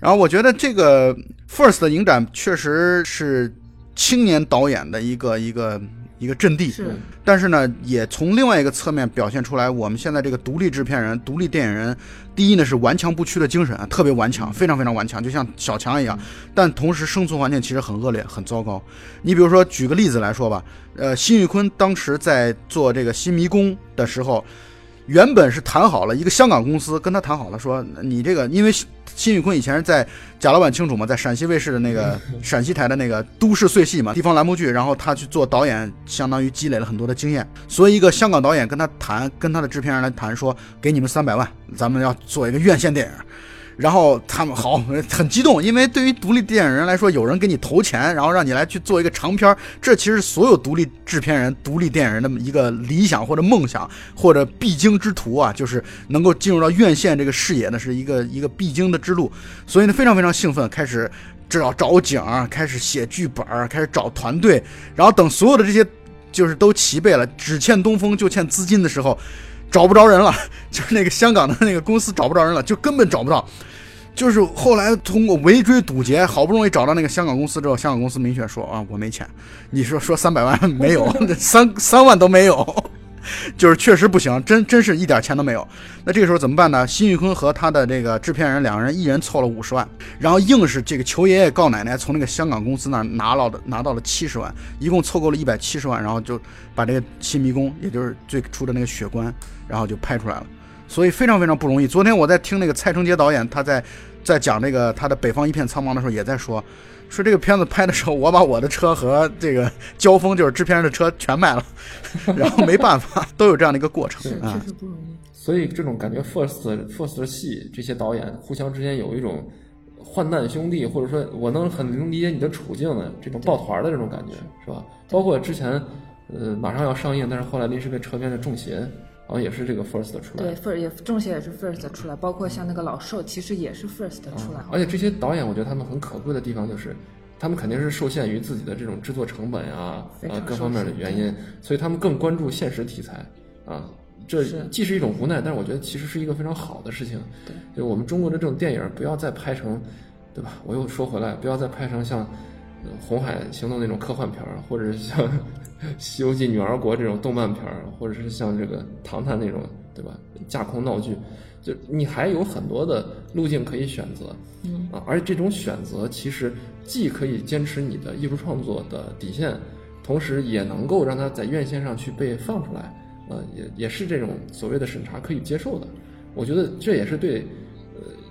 然后我觉得这个 First 的影展确实是青年导演的一个一个。一个阵地，是，但是呢，也从另外一个侧面表现出来，我们现在这个独立制片人、独立电影人，第一呢是顽强不屈的精神啊，特别顽强，非常非常顽强，就像小强一样。但同时生存环境其实很恶劣、很糟糕。你比如说，举个例子来说吧，呃，辛玉坤当时在做这个《新迷宫》的时候。原本是谈好了，一个香港公司跟他谈好了，说你这个，因为辛宇坤以前是在贾老板清楚嘛，在陕西卫视的那个陕西台的那个都市碎戏嘛，地方栏目剧，然后他去做导演，相当于积累了很多的经验。所以一个香港导演跟他谈，跟他的制片人来谈，说给你们三百万，咱们要做一个院线电影。然后他们好很激动，因为对于独立电影人来说，有人给你投钱，然后让你来去做一个长片这其实所有独立制片人、独立电影人的一个理想或者梦想或者必经之途啊，就是能够进入到院线这个视野呢，是一个一个必经的之路。所以呢，非常非常兴奋，开始找找景，开始写剧本，开始找团队，然后等所有的这些就是都齐备了，只欠东风就欠资金的时候，找不着人了，就是那个香港的那个公司找不着人了，就根本找不到。就是后来通过围追堵截，好不容易找到那个香港公司之后，香港公司明确说啊，我没钱。你说说三百万没有，三三万都没有，就是确实不行，真真是一点钱都没有。那这个时候怎么办呢？辛玉坤和他的这个制片人两个人一人凑了五十万，然后硬是这个求爷爷告奶奶，从那个香港公司那拿到的拿到了七十万，一共凑够了一百七十万，然后就把这个《新迷宫》，也就是最初的那个血关，然后就拍出来了。所以非常非常不容易。昨天我在听那个蔡成杰导演，他在在讲这个他的《北方一片苍茫》的时候，也在说，说这个片子拍的时候，我把我的车和这个交锋就是制片人的车全卖了，然后没办法，都有这样的一个过程啊。确实不容易。所以这种感觉，first first 的戏，这些导演互相之间有一种患难兄弟，或者说我能很能理解你的处境的这种抱团的这种感觉，是吧？包括之前呃马上要上映，但是后来临时被车编的《重邪》。好像也是这个 first 出来，对，first 也中邪也是 first 出来，包括像那个老寿，其实也是 first 出来。而且这些导演，我觉得他们很可贵的地方就是，他们肯定是受限于自己的这种制作成本啊，啊，各方面的原因，所以他们更关注现实题材啊。这既是一种无奈，但是我觉得其实是一个非常好的事情。对，就我们中国的这种电影不要再拍成，对吧？我又说回来，不要再拍成像《红海行动》那种科幻片儿，或者是像《西游记女儿国》这种动漫片儿，或者是像这个《唐探》那种，对吧？架空闹剧，就你还有很多的路径可以选择。嗯啊，而且这种选择其实既可以坚持你的艺术创作的底线，同时也能够让它在院线上去被放出来。呃，也也是这种所谓的审查可以接受的，我觉得这也是对，呃，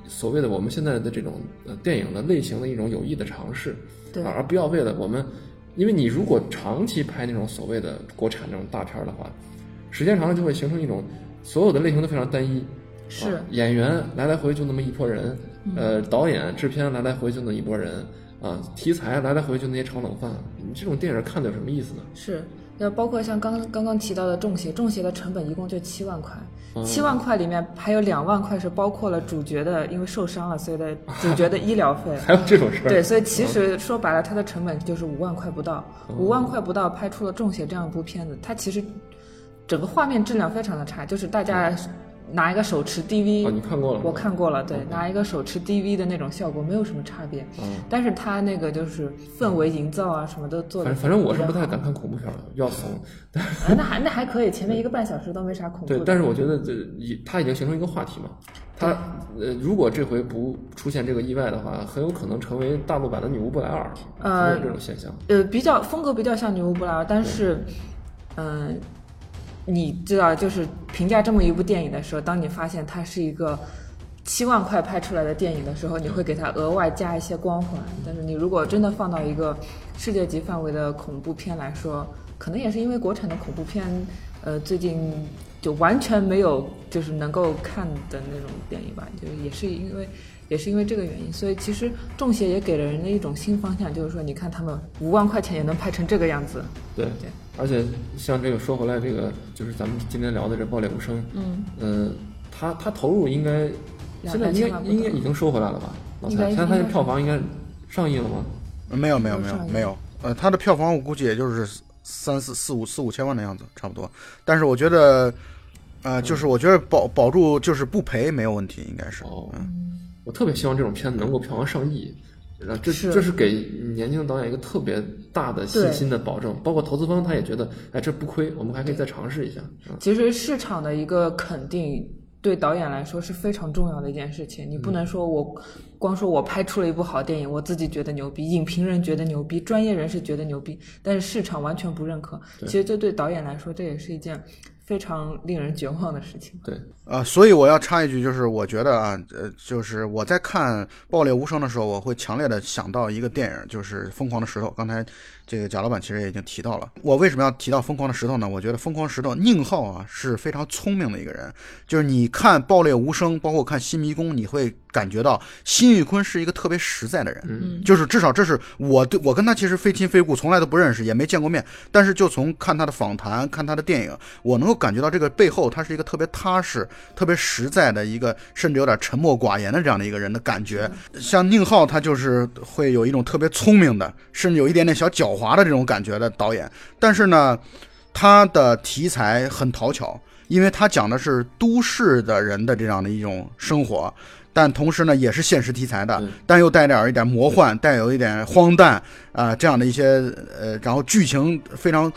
所谓的我们现在的这种呃电影的类型的一种有益的尝试，对，而不要为了我们，因为你如果长期拍那种所谓的国产那种大片的话，时间长了就会形成一种所有的类型都非常单一，是演员来来回就那么一拨人，呃，导演制片来来回就那一拨人，啊，题材来来回就那些炒冷饭，你这种电影看的有什么意思呢？是。要包括像刚刚刚提到的《中邪》，《中邪》的成本一共就七万块，七万块里面还有两万块是包括了主角的，因为受伤了，所以的主角的医疗费。还有这种事儿？对，所以其实说白了，它的成本就是五万块不到，五万块不到拍出了《中邪》这样一部片子，它其实整个画面质量非常的差，就是大家。拿一个手持 DV，你看过了？我看过了，对，拿一个手持 DV 的那种效果没有什么差别。嗯，但是它那个就是氛围营造啊，什么都做的。反正反正我是不太敢看恐怖片的，要怂。那还那还可以，前面一个半小时都没啥恐怖。对，但是我觉得这已它已经形成一个话题嘛。它呃，如果这回不出现这个意外的话，很有可能成为大陆版的女巫布莱尔。呃，这种现象。呃，比较风格比较像女巫布莱尔，但是，嗯。你知道，就是评价这么一部电影的时候，当你发现它是一个七万块拍出来的电影的时候，你会给它额外加一些光环。但是你如果真的放到一个世界级范围的恐怖片来说，可能也是因为国产的恐怖片，呃，最近就完全没有就是能够看的那种电影吧，就是也是因为。也是因为这个原因，所以其实《中邪》也给了人的一种新方向，就是说，你看他们五万块钱也能拍成这个样子。对对，而且像这个说回来，这个就是咱们今天聊的这《爆裂无声》，嗯，呃，他他投入应该现在应该应该已经收回来了吧？老蔡，现在他的票房应该上亿了吗？没有没有没有没有，呃，他的票房我估计也就是三四四五四五千万的样子，差不多。但是我觉得，呃，就是我觉得保保住就是不赔没有问题，应该是。哦。嗯我特别希望这种片子能够票房上亿，这这是给年轻的导演一个特别大的信心的保证。包括投资方他也觉得，哎，这不亏，我们还可以再尝试一下。其实市场的一个肯定对导演来说是非常重要的一件事情。你不能说我光说我拍出了一部好电影，我自己觉得牛逼，影评人觉得牛逼，专业人士觉得牛逼，但是市场完全不认可。其实这对导演来说，这也是一件。非常令人绝望的事情。对，呃，所以我要插一句，就是我觉得啊，呃，就是我在看《爆裂无声》的时候，我会强烈的想到一个电影，就是《疯狂的石头》。刚才这个贾老板其实也已经提到了。我为什么要提到《疯狂的石头》呢？我觉得《疯狂石头》宁浩啊是非常聪明的一个人。就是你看《爆裂无声》，包括看《新迷宫》，你会感觉到辛玉坤是一个特别实在的人。嗯，就是至少这是我对我跟他其实非亲非故，从来都不认识，也没见过面。但是就从看他的访谈、看他的电影，我能够。感觉到这个背后，他是一个特别踏实、特别实在的一个，甚至有点沉默寡言的这样的一个人的感觉。像宁浩，他就是会有一种特别聪明的，甚至有一点点小狡猾的这种感觉的导演。但是呢，他的题材很讨巧，因为他讲的是都市的人的这样的一种生活，但同时呢，也是现实题材的，但又带点一点魔幻，带有一点荒诞啊这样的一些呃，然后剧情非常。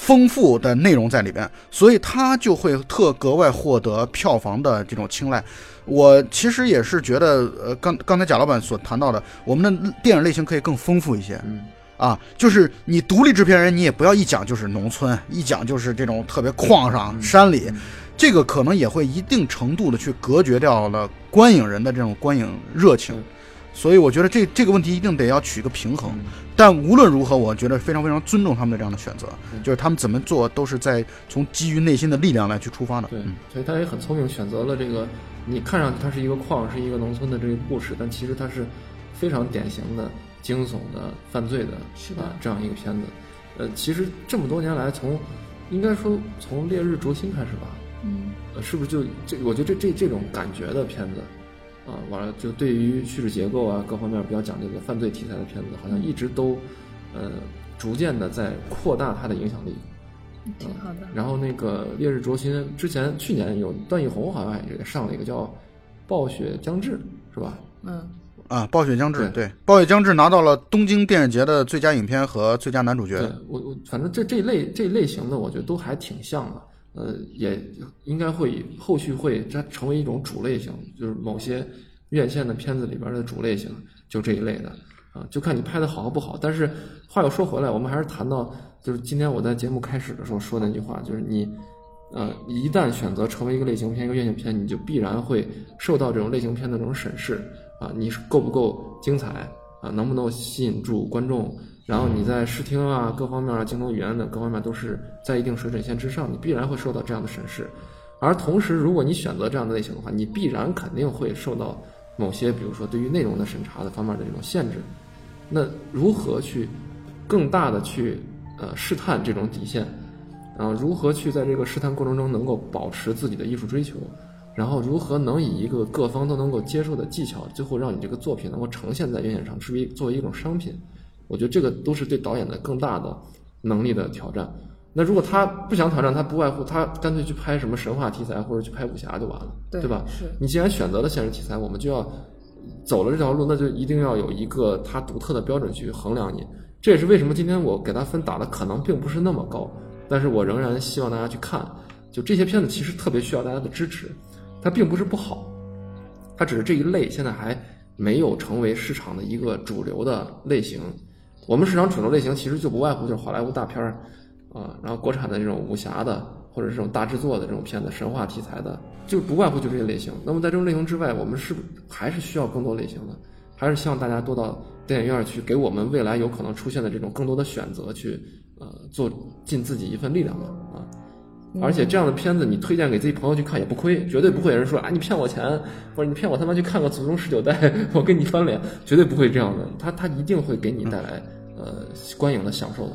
丰富的内容在里边，所以他就会特格外获得票房的这种青睐。我其实也是觉得，呃，刚刚才贾老板所谈到的，我们的电影类型可以更丰富一些。嗯，啊，就是你独立制片人，你也不要一讲就是农村，一讲就是这种特别矿上山里，这个可能也会一定程度的去隔绝掉了观影人的这种观影热情。所以我觉得这这个问题一定得要取一个平衡，但无论如何，我觉得非常非常尊重他们的这样的选择，就是他们怎么做都是在从基于内心的力量来去出发的。对，所以他也很聪明，选择了这个你看上去它是一个矿，是一个农村的这个故事，但其实它是非常典型的惊悚的犯罪的是的这样一个片子。呃，其实这么多年来，从应该说从《烈日灼心》开始吧，嗯，呃，是不是就这？我觉得这这这种感觉的片子。啊，完了，就对于叙事结构啊各方面比较讲究的犯罪题材的片子，好像一直都，呃，逐渐的在扩大它的影响力。挺好的。然后那个《烈日灼心》之前去年有段奕宏好像也上了一个叫《暴雪将至》，是吧？嗯。啊，《暴雪将至》对，《暴雪将至》拿到了东京电影节的最佳影片和最佳男主角。我我反正这这类这类型的，我觉得都还挺像的。呃，也应该会后续会它成为一种主类型，就是某些院线的片子里边的主类型，就这一类的啊，就看你拍的好和不好。但是话又说回来，我们还是谈到，就是今天我在节目开始的时候说那句话，就是你呃一旦选择成为一个类型片、一个院线片，你就必然会受到这种类型片的这种审视。啊，你是够不够精彩啊？能不能吸引住观众？然后你在视听啊、各方面啊、镜头语言等各方面都是在一定水准线之上，你必然会受到这样的审视。而同时，如果你选择这样的类型的话，你必然肯定会受到某些，比如说对于内容的审查的方面的这种限制。那如何去更大的去呃试探这种底线？然后如何去在这个试探过程中能够保持自己的艺术追求？然后如何能以一个各方都能够接受的技巧，最后让你这个作品能够呈现在院线上，成为作为一种商品？我觉得这个都是对导演的更大的能力的挑战。那如果他不想挑战，他不外乎他干脆去拍什么神话题材或者去拍武侠就完了，对吧？是你既然选择了现实题材，我们就要走了这条路，那就一定要有一个他独特的标准去衡量你。这也是为什么今天我给他分打的可能并不是那么高，但是我仍然希望大家去看。就这些片子其实特别需要大家的支持。它并不是不好，它只是这一类现在还没有成为市场的一个主流的类型。我们市场主流类型其实就不外乎就是好莱坞大片儿啊，然后国产的这种武侠的或者这种大制作的这种片子、神话题材的，就不外乎就这些类型。那么在这种类型之外，我们是还是需要更多类型的，还是希望大家多到电影院去，给我们未来有可能出现的这种更多的选择去呃做尽自己一份力量的啊。而且这样的片子，你推荐给自己朋友去看也不亏，绝对不会有人说啊你骗我钱，或者你骗我他妈去看个祖宗十九代，我跟你翻脸，绝对不会这样的。他他一定会给你带来呃观影的享受的。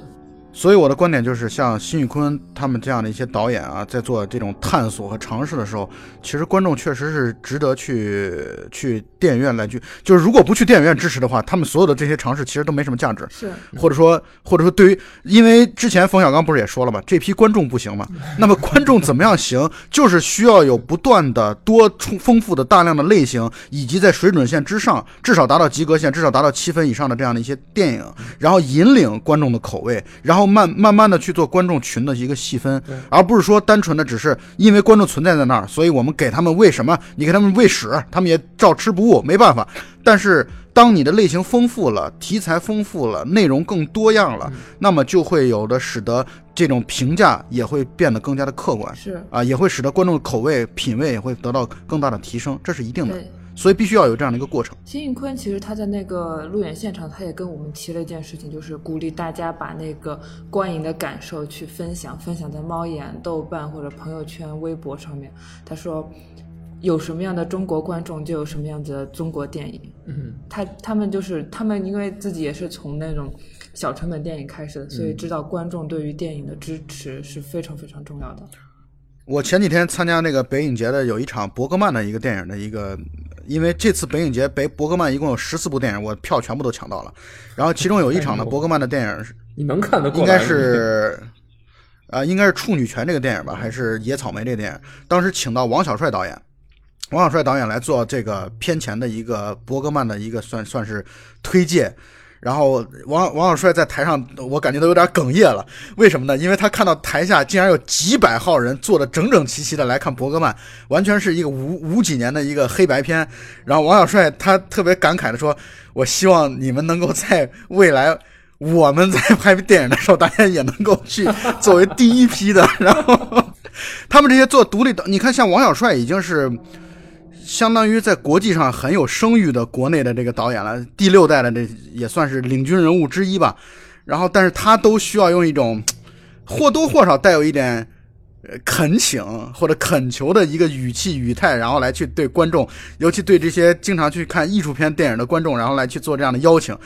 所以我的观点就是，像辛宇坤他们这样的一些导演啊，在做这种探索和尝试的时候，其实观众确实是值得去去电影院来去。就是如果不去电影院支持的话，他们所有的这些尝试其实都没什么价值。是，或者说或者说对于，因为之前冯小刚不是也说了嘛？这批观众不行嘛？那么观众怎么样行？就是需要有不断的多充丰富的大量的类型，以及在水准线之上，至少达到及格线，至少达到七分以上的这样的一些电影，然后引领观众的口味，然后。慢慢慢的去做观众群的一个细分，而不是说单纯的只是因为观众存在在那儿，所以我们给他们喂什么，你给他们喂屎，他们也照吃不误，没办法。但是当你的类型丰富了，题材丰富了，内容更多样了，那么就会有的使得这种评价也会变得更加的客观，是啊，也会使得观众的口味品味也会得到更大的提升，这是一定的。所以必须要有这样的一个过程。辛宇坤其实他在那个路演现场，他也跟我们提了一件事情，就是鼓励大家把那个观影的感受去分享，分享在猫眼、豆瓣或者朋友圈、微博上面。他说，有什么样的中国观众，就有什么样子的中国电影。嗯，他他们就是他们，因为自己也是从那种小成本电影开始的，所以知道观众对于电影的支持是非常非常重要的。我前几天参加那个北影节的有一场伯格曼的一个电影的一个。因为这次北影节，北伯格曼一共有十四部电影，我票全部都抢到了。然后其中有一场呢，伯格曼的电影你能看得过应该是，啊，应该是《处女泉》这个电影吧，还是《野草莓》这个电影？当时请到王小帅导演，王小帅导演来做这个片前的一个伯格曼的一个算算是推介。然后王王小帅在台上，我感觉都有点哽咽了。为什么呢？因为他看到台下竟然有几百号人坐的整整齐齐的来看伯格曼，完全是一个五五几年的一个黑白片。然后王小帅他特别感慨的说：“我希望你们能够在未来，我们在拍电影的时候，大家也能够去作为第一批的。”然后他们这些做独立的，你看像王小帅已经是。相当于在国际上很有声誉的国内的这个导演了，第六代的这也算是领军人物之一吧。然后，但是他都需要用一种或多或少带有一点呃恳请或者恳求的一个语气语态，然后来去对观众，尤其对这些经常去看艺术片电影的观众，然后来去做这样的邀请。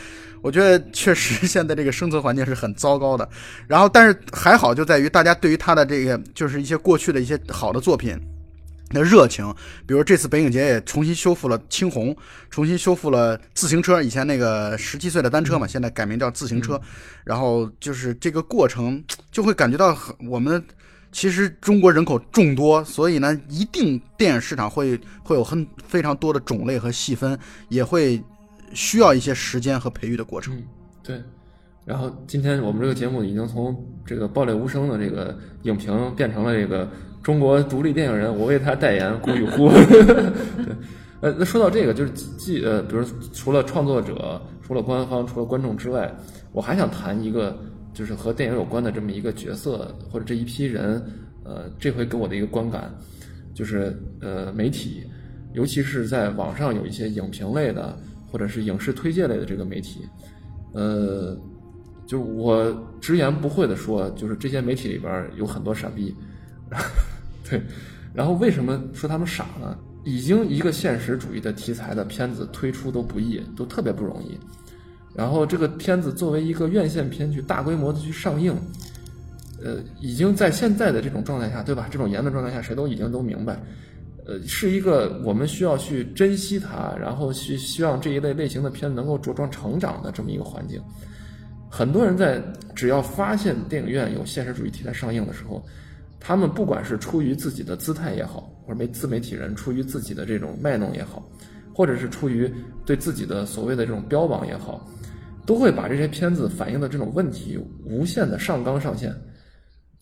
我觉得确实现在这个生存环境是很糟糕的。然后，但是还好就在于大家对于他的这个就是一些过去的一些好的作品。的热情。比如这次北影节也重新修复了青红，重新修复了自行车，以前那个十七岁的单车嘛，现在改名叫自行车。然后就是这个过程，就会感觉到我们其实中国人口众多，所以呢，一定电影市场会会有很非常多的种类和细分，也会需要一些时间和培育的过程。对。然后今天我们这个节目已经从这个爆裂无声的这个影评变成了这个中国独立电影人，我为他代言，顾与呼。对，呃，那说到这个，就是既呃，比如除了创作者、除了官方、除了观众之外，我还想谈一个，就是和电影有关的这么一个角色或者这一批人。呃，这回给我的一个观感，就是呃，媒体，尤其是在网上有一些影评类的或者是影视推介类的这个媒体，呃。就是我直言不讳的说，就是这些媒体里边有很多傻逼，对。然后为什么说他们傻呢？已经一个现实主义的题材的片子推出都不易，都特别不容易。然后这个片子作为一个院线片去大规模的去上映，呃，已经在现在的这种状态下，对吧？这种言论状态下，谁都已经都明白，呃，是一个我们需要去珍惜它，然后去希望这一类类型的片子能够茁壮成长的这么一个环境。很多人在只要发现电影院有现实主义题材上映的时候，他们不管是出于自己的姿态也好，或者媒自媒体人出于自己的这种卖弄也好，或者是出于对自己的所谓的这种标榜也好，都会把这些片子反映的这种问题无限的上纲上线。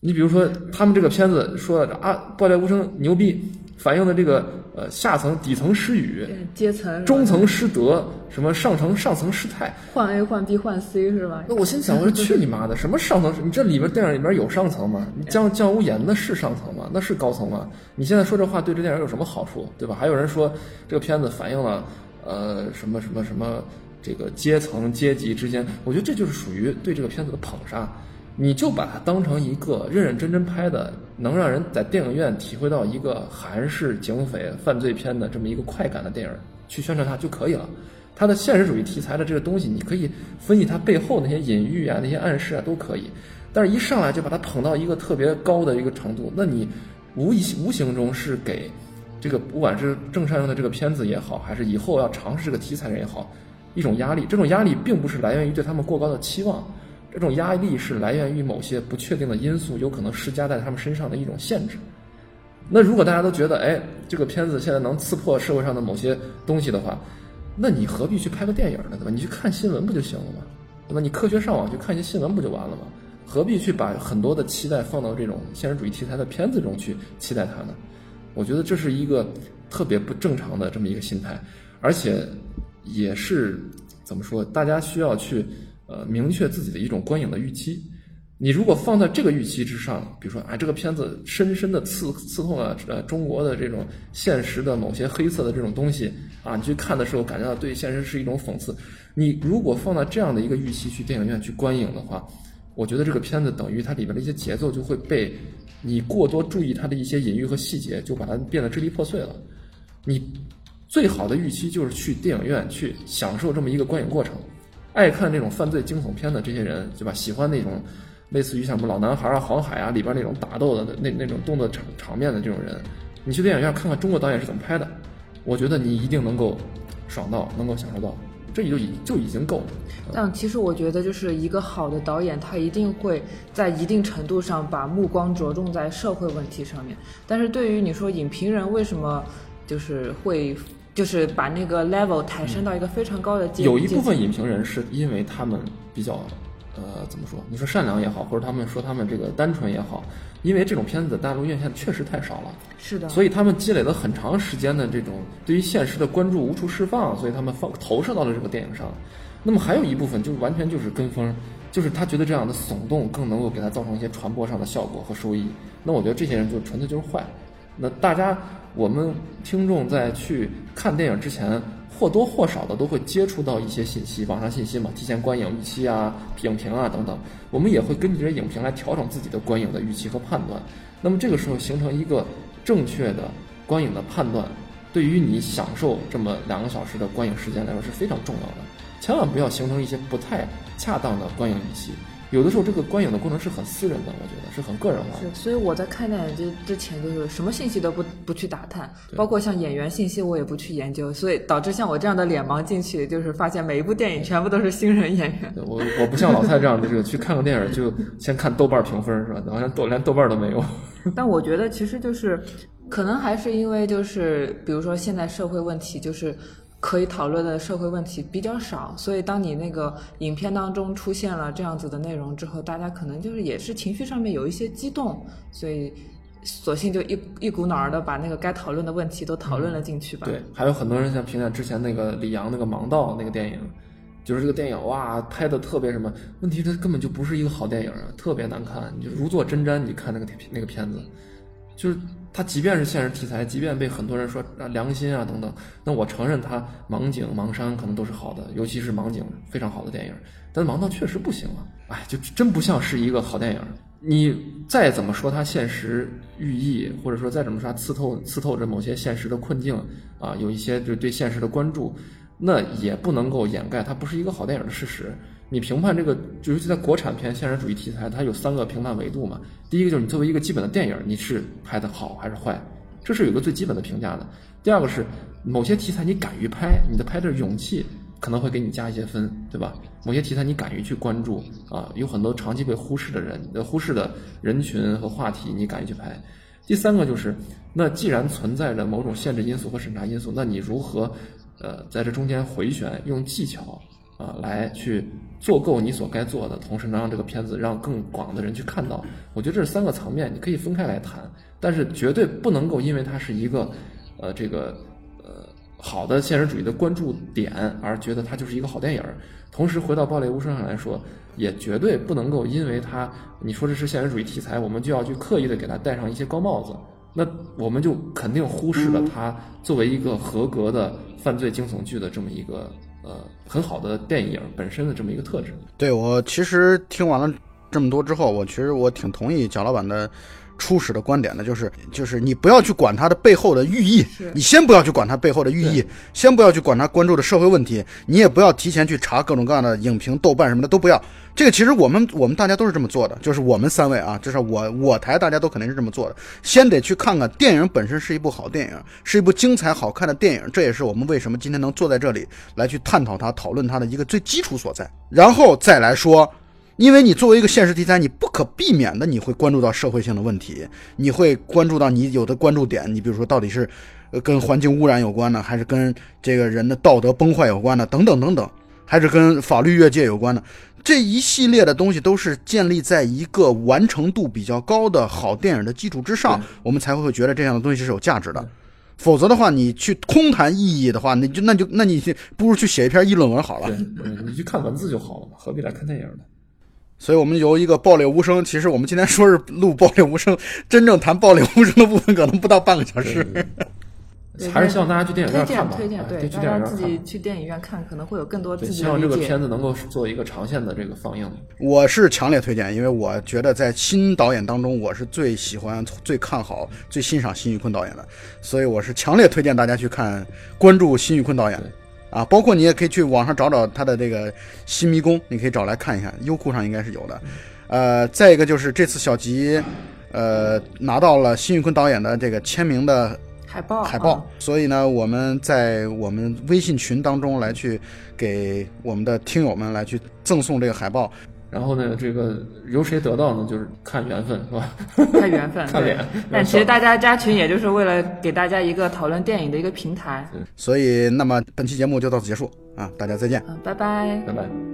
你比如说，他们这个片子说啊，爆裂无声牛逼。反映的这个呃下层底层失语，阶层中层失德，什么上层上层失态，换 A 换 B 换 C 是吧？那我心想，我说去你妈的，什么上层？你这里边电影里边有上层吗？你江江无言的是上层吗？那是高层吗？你现在说这话对这电影有什么好处？对吧？还有人说这个片子反映了呃什么什么什么这个阶层阶级之间，我觉得这就是属于对这个片子的捧杀。你就把它当成一个认认真真拍的，能让人在电影院体会到一个韩式警匪犯罪片的这么一个快感的电影去宣传它就可以了。它的现实主义题材的这个东西，你可以分析它背后那些隐喻啊、那些暗示啊都可以。但是，一上来就把它捧到一个特别高的一个程度，那你无意无形中是给这个不管是正上映的这个片子也好，还是以后要尝试这个题材人也好，一种压力。这种压力并不是来源于对他们过高的期望。这种压力是来源于某些不确定的因素，有可能施加在他们身上的一种限制。那如果大家都觉得，哎，这个片子现在能刺破社会上的某些东西的话，那你何必去拍个电影呢？对吧？你去看新闻不就行了吗？对吧？你科学上网去看一些新闻不就完了吗？何必去把很多的期待放到这种现实主义题材的片子中去期待它呢？我觉得这是一个特别不正常的这么一个心态，而且也是怎么说？大家需要去。呃，明确自己的一种观影的预期。你如果放在这个预期之上，比如说，啊，这个片子深深的刺刺痛了呃中国的这种现实的某些黑色的这种东西啊，你去看的时候感觉到对现实是一种讽刺。你如果放到这样的一个预期去电影院去观影的话，我觉得这个片子等于它里面的一些节奏就会被你过多注意它的一些隐喻和细节，就把它变得支离破碎了。你最好的预期就是去电影院去享受这么一个观影过程。爱看这种犯罪惊悚片的这些人，对吧？喜欢那种类似于像什么老男孩啊、黄海啊里边那种打斗的那那种动作场场面的这种人，你去电影院看看中国导演是怎么拍的，我觉得你一定能够爽到，能够享受到，这就已就已经够了。但其实我觉得，就是一个好的导演，他一定会在一定程度上把目光着重在社会问题上面。但是对于你说影评人为什么就是会？就是把那个 level 抬升到一个非常高的阶。有一部分影评人是因为他们比较，呃，怎么说？你说善良也好，或者他们说他们这个单纯也好，因为这种片子大陆院线确实太少了，是的。所以他们积累了很长时间的这种对于现实的关注无处释放，所以他们放投射到了这个电影上。那么还有一部分就是完全就是跟风，就是他觉得这样的耸动更能够给他造成一些传播上的效果和收益。那我觉得这些人就纯粹就是坏。那大家。我们听众在去看电影之前，或多或少的都会接触到一些信息，网上信息嘛，提前观影预期啊、影评啊等等。我们也会根据这影评来调整自己的观影的预期和判断。那么这个时候形成一个正确的观影的判断，对于你享受这么两个小时的观影时间来说是非常重要的。千万不要形成一些不太恰当的观影预期，有的时候这个观影的过程是很私人的，我觉得是很个人化的。是，所以我在看电影之之前，就是什么信息都不不去打探，包括像演员信息我也不去研究，所以导致像我这样的脸盲进去，就是发现每一部电影全部都是新人演员。我我不像老蔡这样的，这个去看个电影就先看豆瓣评分是吧？好像豆连豆瓣都没有。但我觉得其实就是，可能还是因为就是，比如说现在社会问题就是。可以讨论的社会问题比较少，所以当你那个影片当中出现了这样子的内容之后，大家可能就是也是情绪上面有一些激动，所以索性就一一股脑儿的把那个该讨论的问题都讨论了进去吧。对，还有很多人像评价之前那个李阳那个《盲道》那个电影，就是这个电影哇拍的特别什么，问题它根本就不是一个好电影啊，特别难看，你就如坐针毡。你看那个那个片子，就是。它即便是现实题材，即便被很多人说啊良心啊等等，那我承认它盲井盲山可能都是好的，尤其是盲井非常好的电影。但盲道确实不行啊，哎，就真不像是一个好电影。你再怎么说它现实寓意，或者说再怎么说它刺透刺透着某些现实的困境啊，有一些就对现实的关注，那也不能够掩盖它不是一个好电影的事实。你评判这个，尤其在国产片现实主义题材，它有三个评判维度嘛。第一个就是你作为一个基本的电影，你是拍的好还是坏，这是有个最基本的评价的。第二个是某些题材你敢于拍，你的拍的勇气可能会给你加一些分，对吧？某些题材你敢于去关注啊，有很多长期被忽视的人、忽视的人群和话题，你敢于去拍。第三个就是，那既然存在着某种限制因素和审查因素，那你如何呃在这中间回旋，用技巧？啊，来去做够你所该做的，同时能让这个片子让更广的人去看到。我觉得这是三个层面，你可以分开来谈，但是绝对不能够因为它是一个，呃，这个呃好的现实主义的关注点而觉得它就是一个好电影。同时回到《暴烈无声》上来说，也绝对不能够因为它你说这是现实主义题材，我们就要去刻意的给它戴上一些高帽子，那我们就肯定忽视了它作为一个合格的犯罪惊悚剧的这么一个。呃，很好的电影本身的这么一个特质。对我其实听完了这么多之后，我其实我挺同意贾老板的初始的观点呢，就是就是你不要去管它的背后的寓意，你先不要去管它背后的寓意，先不要去管它关注的社会问题，你也不要提前去查各种各样的影评、豆瓣什么的都不要。这个其实我们我们大家都是这么做的，就是我们三位啊，就是我我台大家都肯定是这么做的。先得去看看电影本身是一部好电影，是一部精彩好看的电影，这也是我们为什么今天能坐在这里来去探讨它、讨论它的一个最基础所在。然后再来说，因为你作为一个现实题材，你不可避免的你会关注到社会性的问题，你会关注到你有的关注点，你比如说到底是跟环境污染有关呢，还是跟这个人的道德崩坏有关呢，等等等等，还是跟法律越界有关的。这一系列的东西都是建立在一个完成度比较高的好电影的基础之上，我们才会觉得这样的东西是有价值的。否则的话，你去空谈意义的话，那就那就那你不如去写一篇议论文好了。你去看文字就好了嘛，何必来看电影呢？所以，我们由一个爆裂无声，其实我们今天说是录爆裂无声，真正谈爆裂无声的部分可能不到半个小时。还是希望大家去电影院看吧。推荐推荐，对，大家自己去电影院看，可能会有更多自己的希望这个片子能够做一个长线的这个放映。我是强烈推荐，因为我觉得在新导演当中，我是最喜欢、最看好、最欣赏辛玉坤导演的，所以我是强烈推荐大家去看，关注辛玉坤导演。啊，包括你也可以去网上找找他的这个《新迷宫》，你可以找来看一看，优酷上应该是有的。呃，再一个就是这次小吉，呃，拿到了辛玉坤导演的这个签名的。海报，海报。所以呢，我们在我们微信群当中来去给我们的听友们来去赠送这个海报。然后呢，这个由谁得到呢？就是看缘分，是吧？看缘分，看脸。但其实大家加群，也就是为了给大家一个讨论电影的一个平台。所以，那么本期节目就到此结束啊！大家再见，拜拜，拜拜。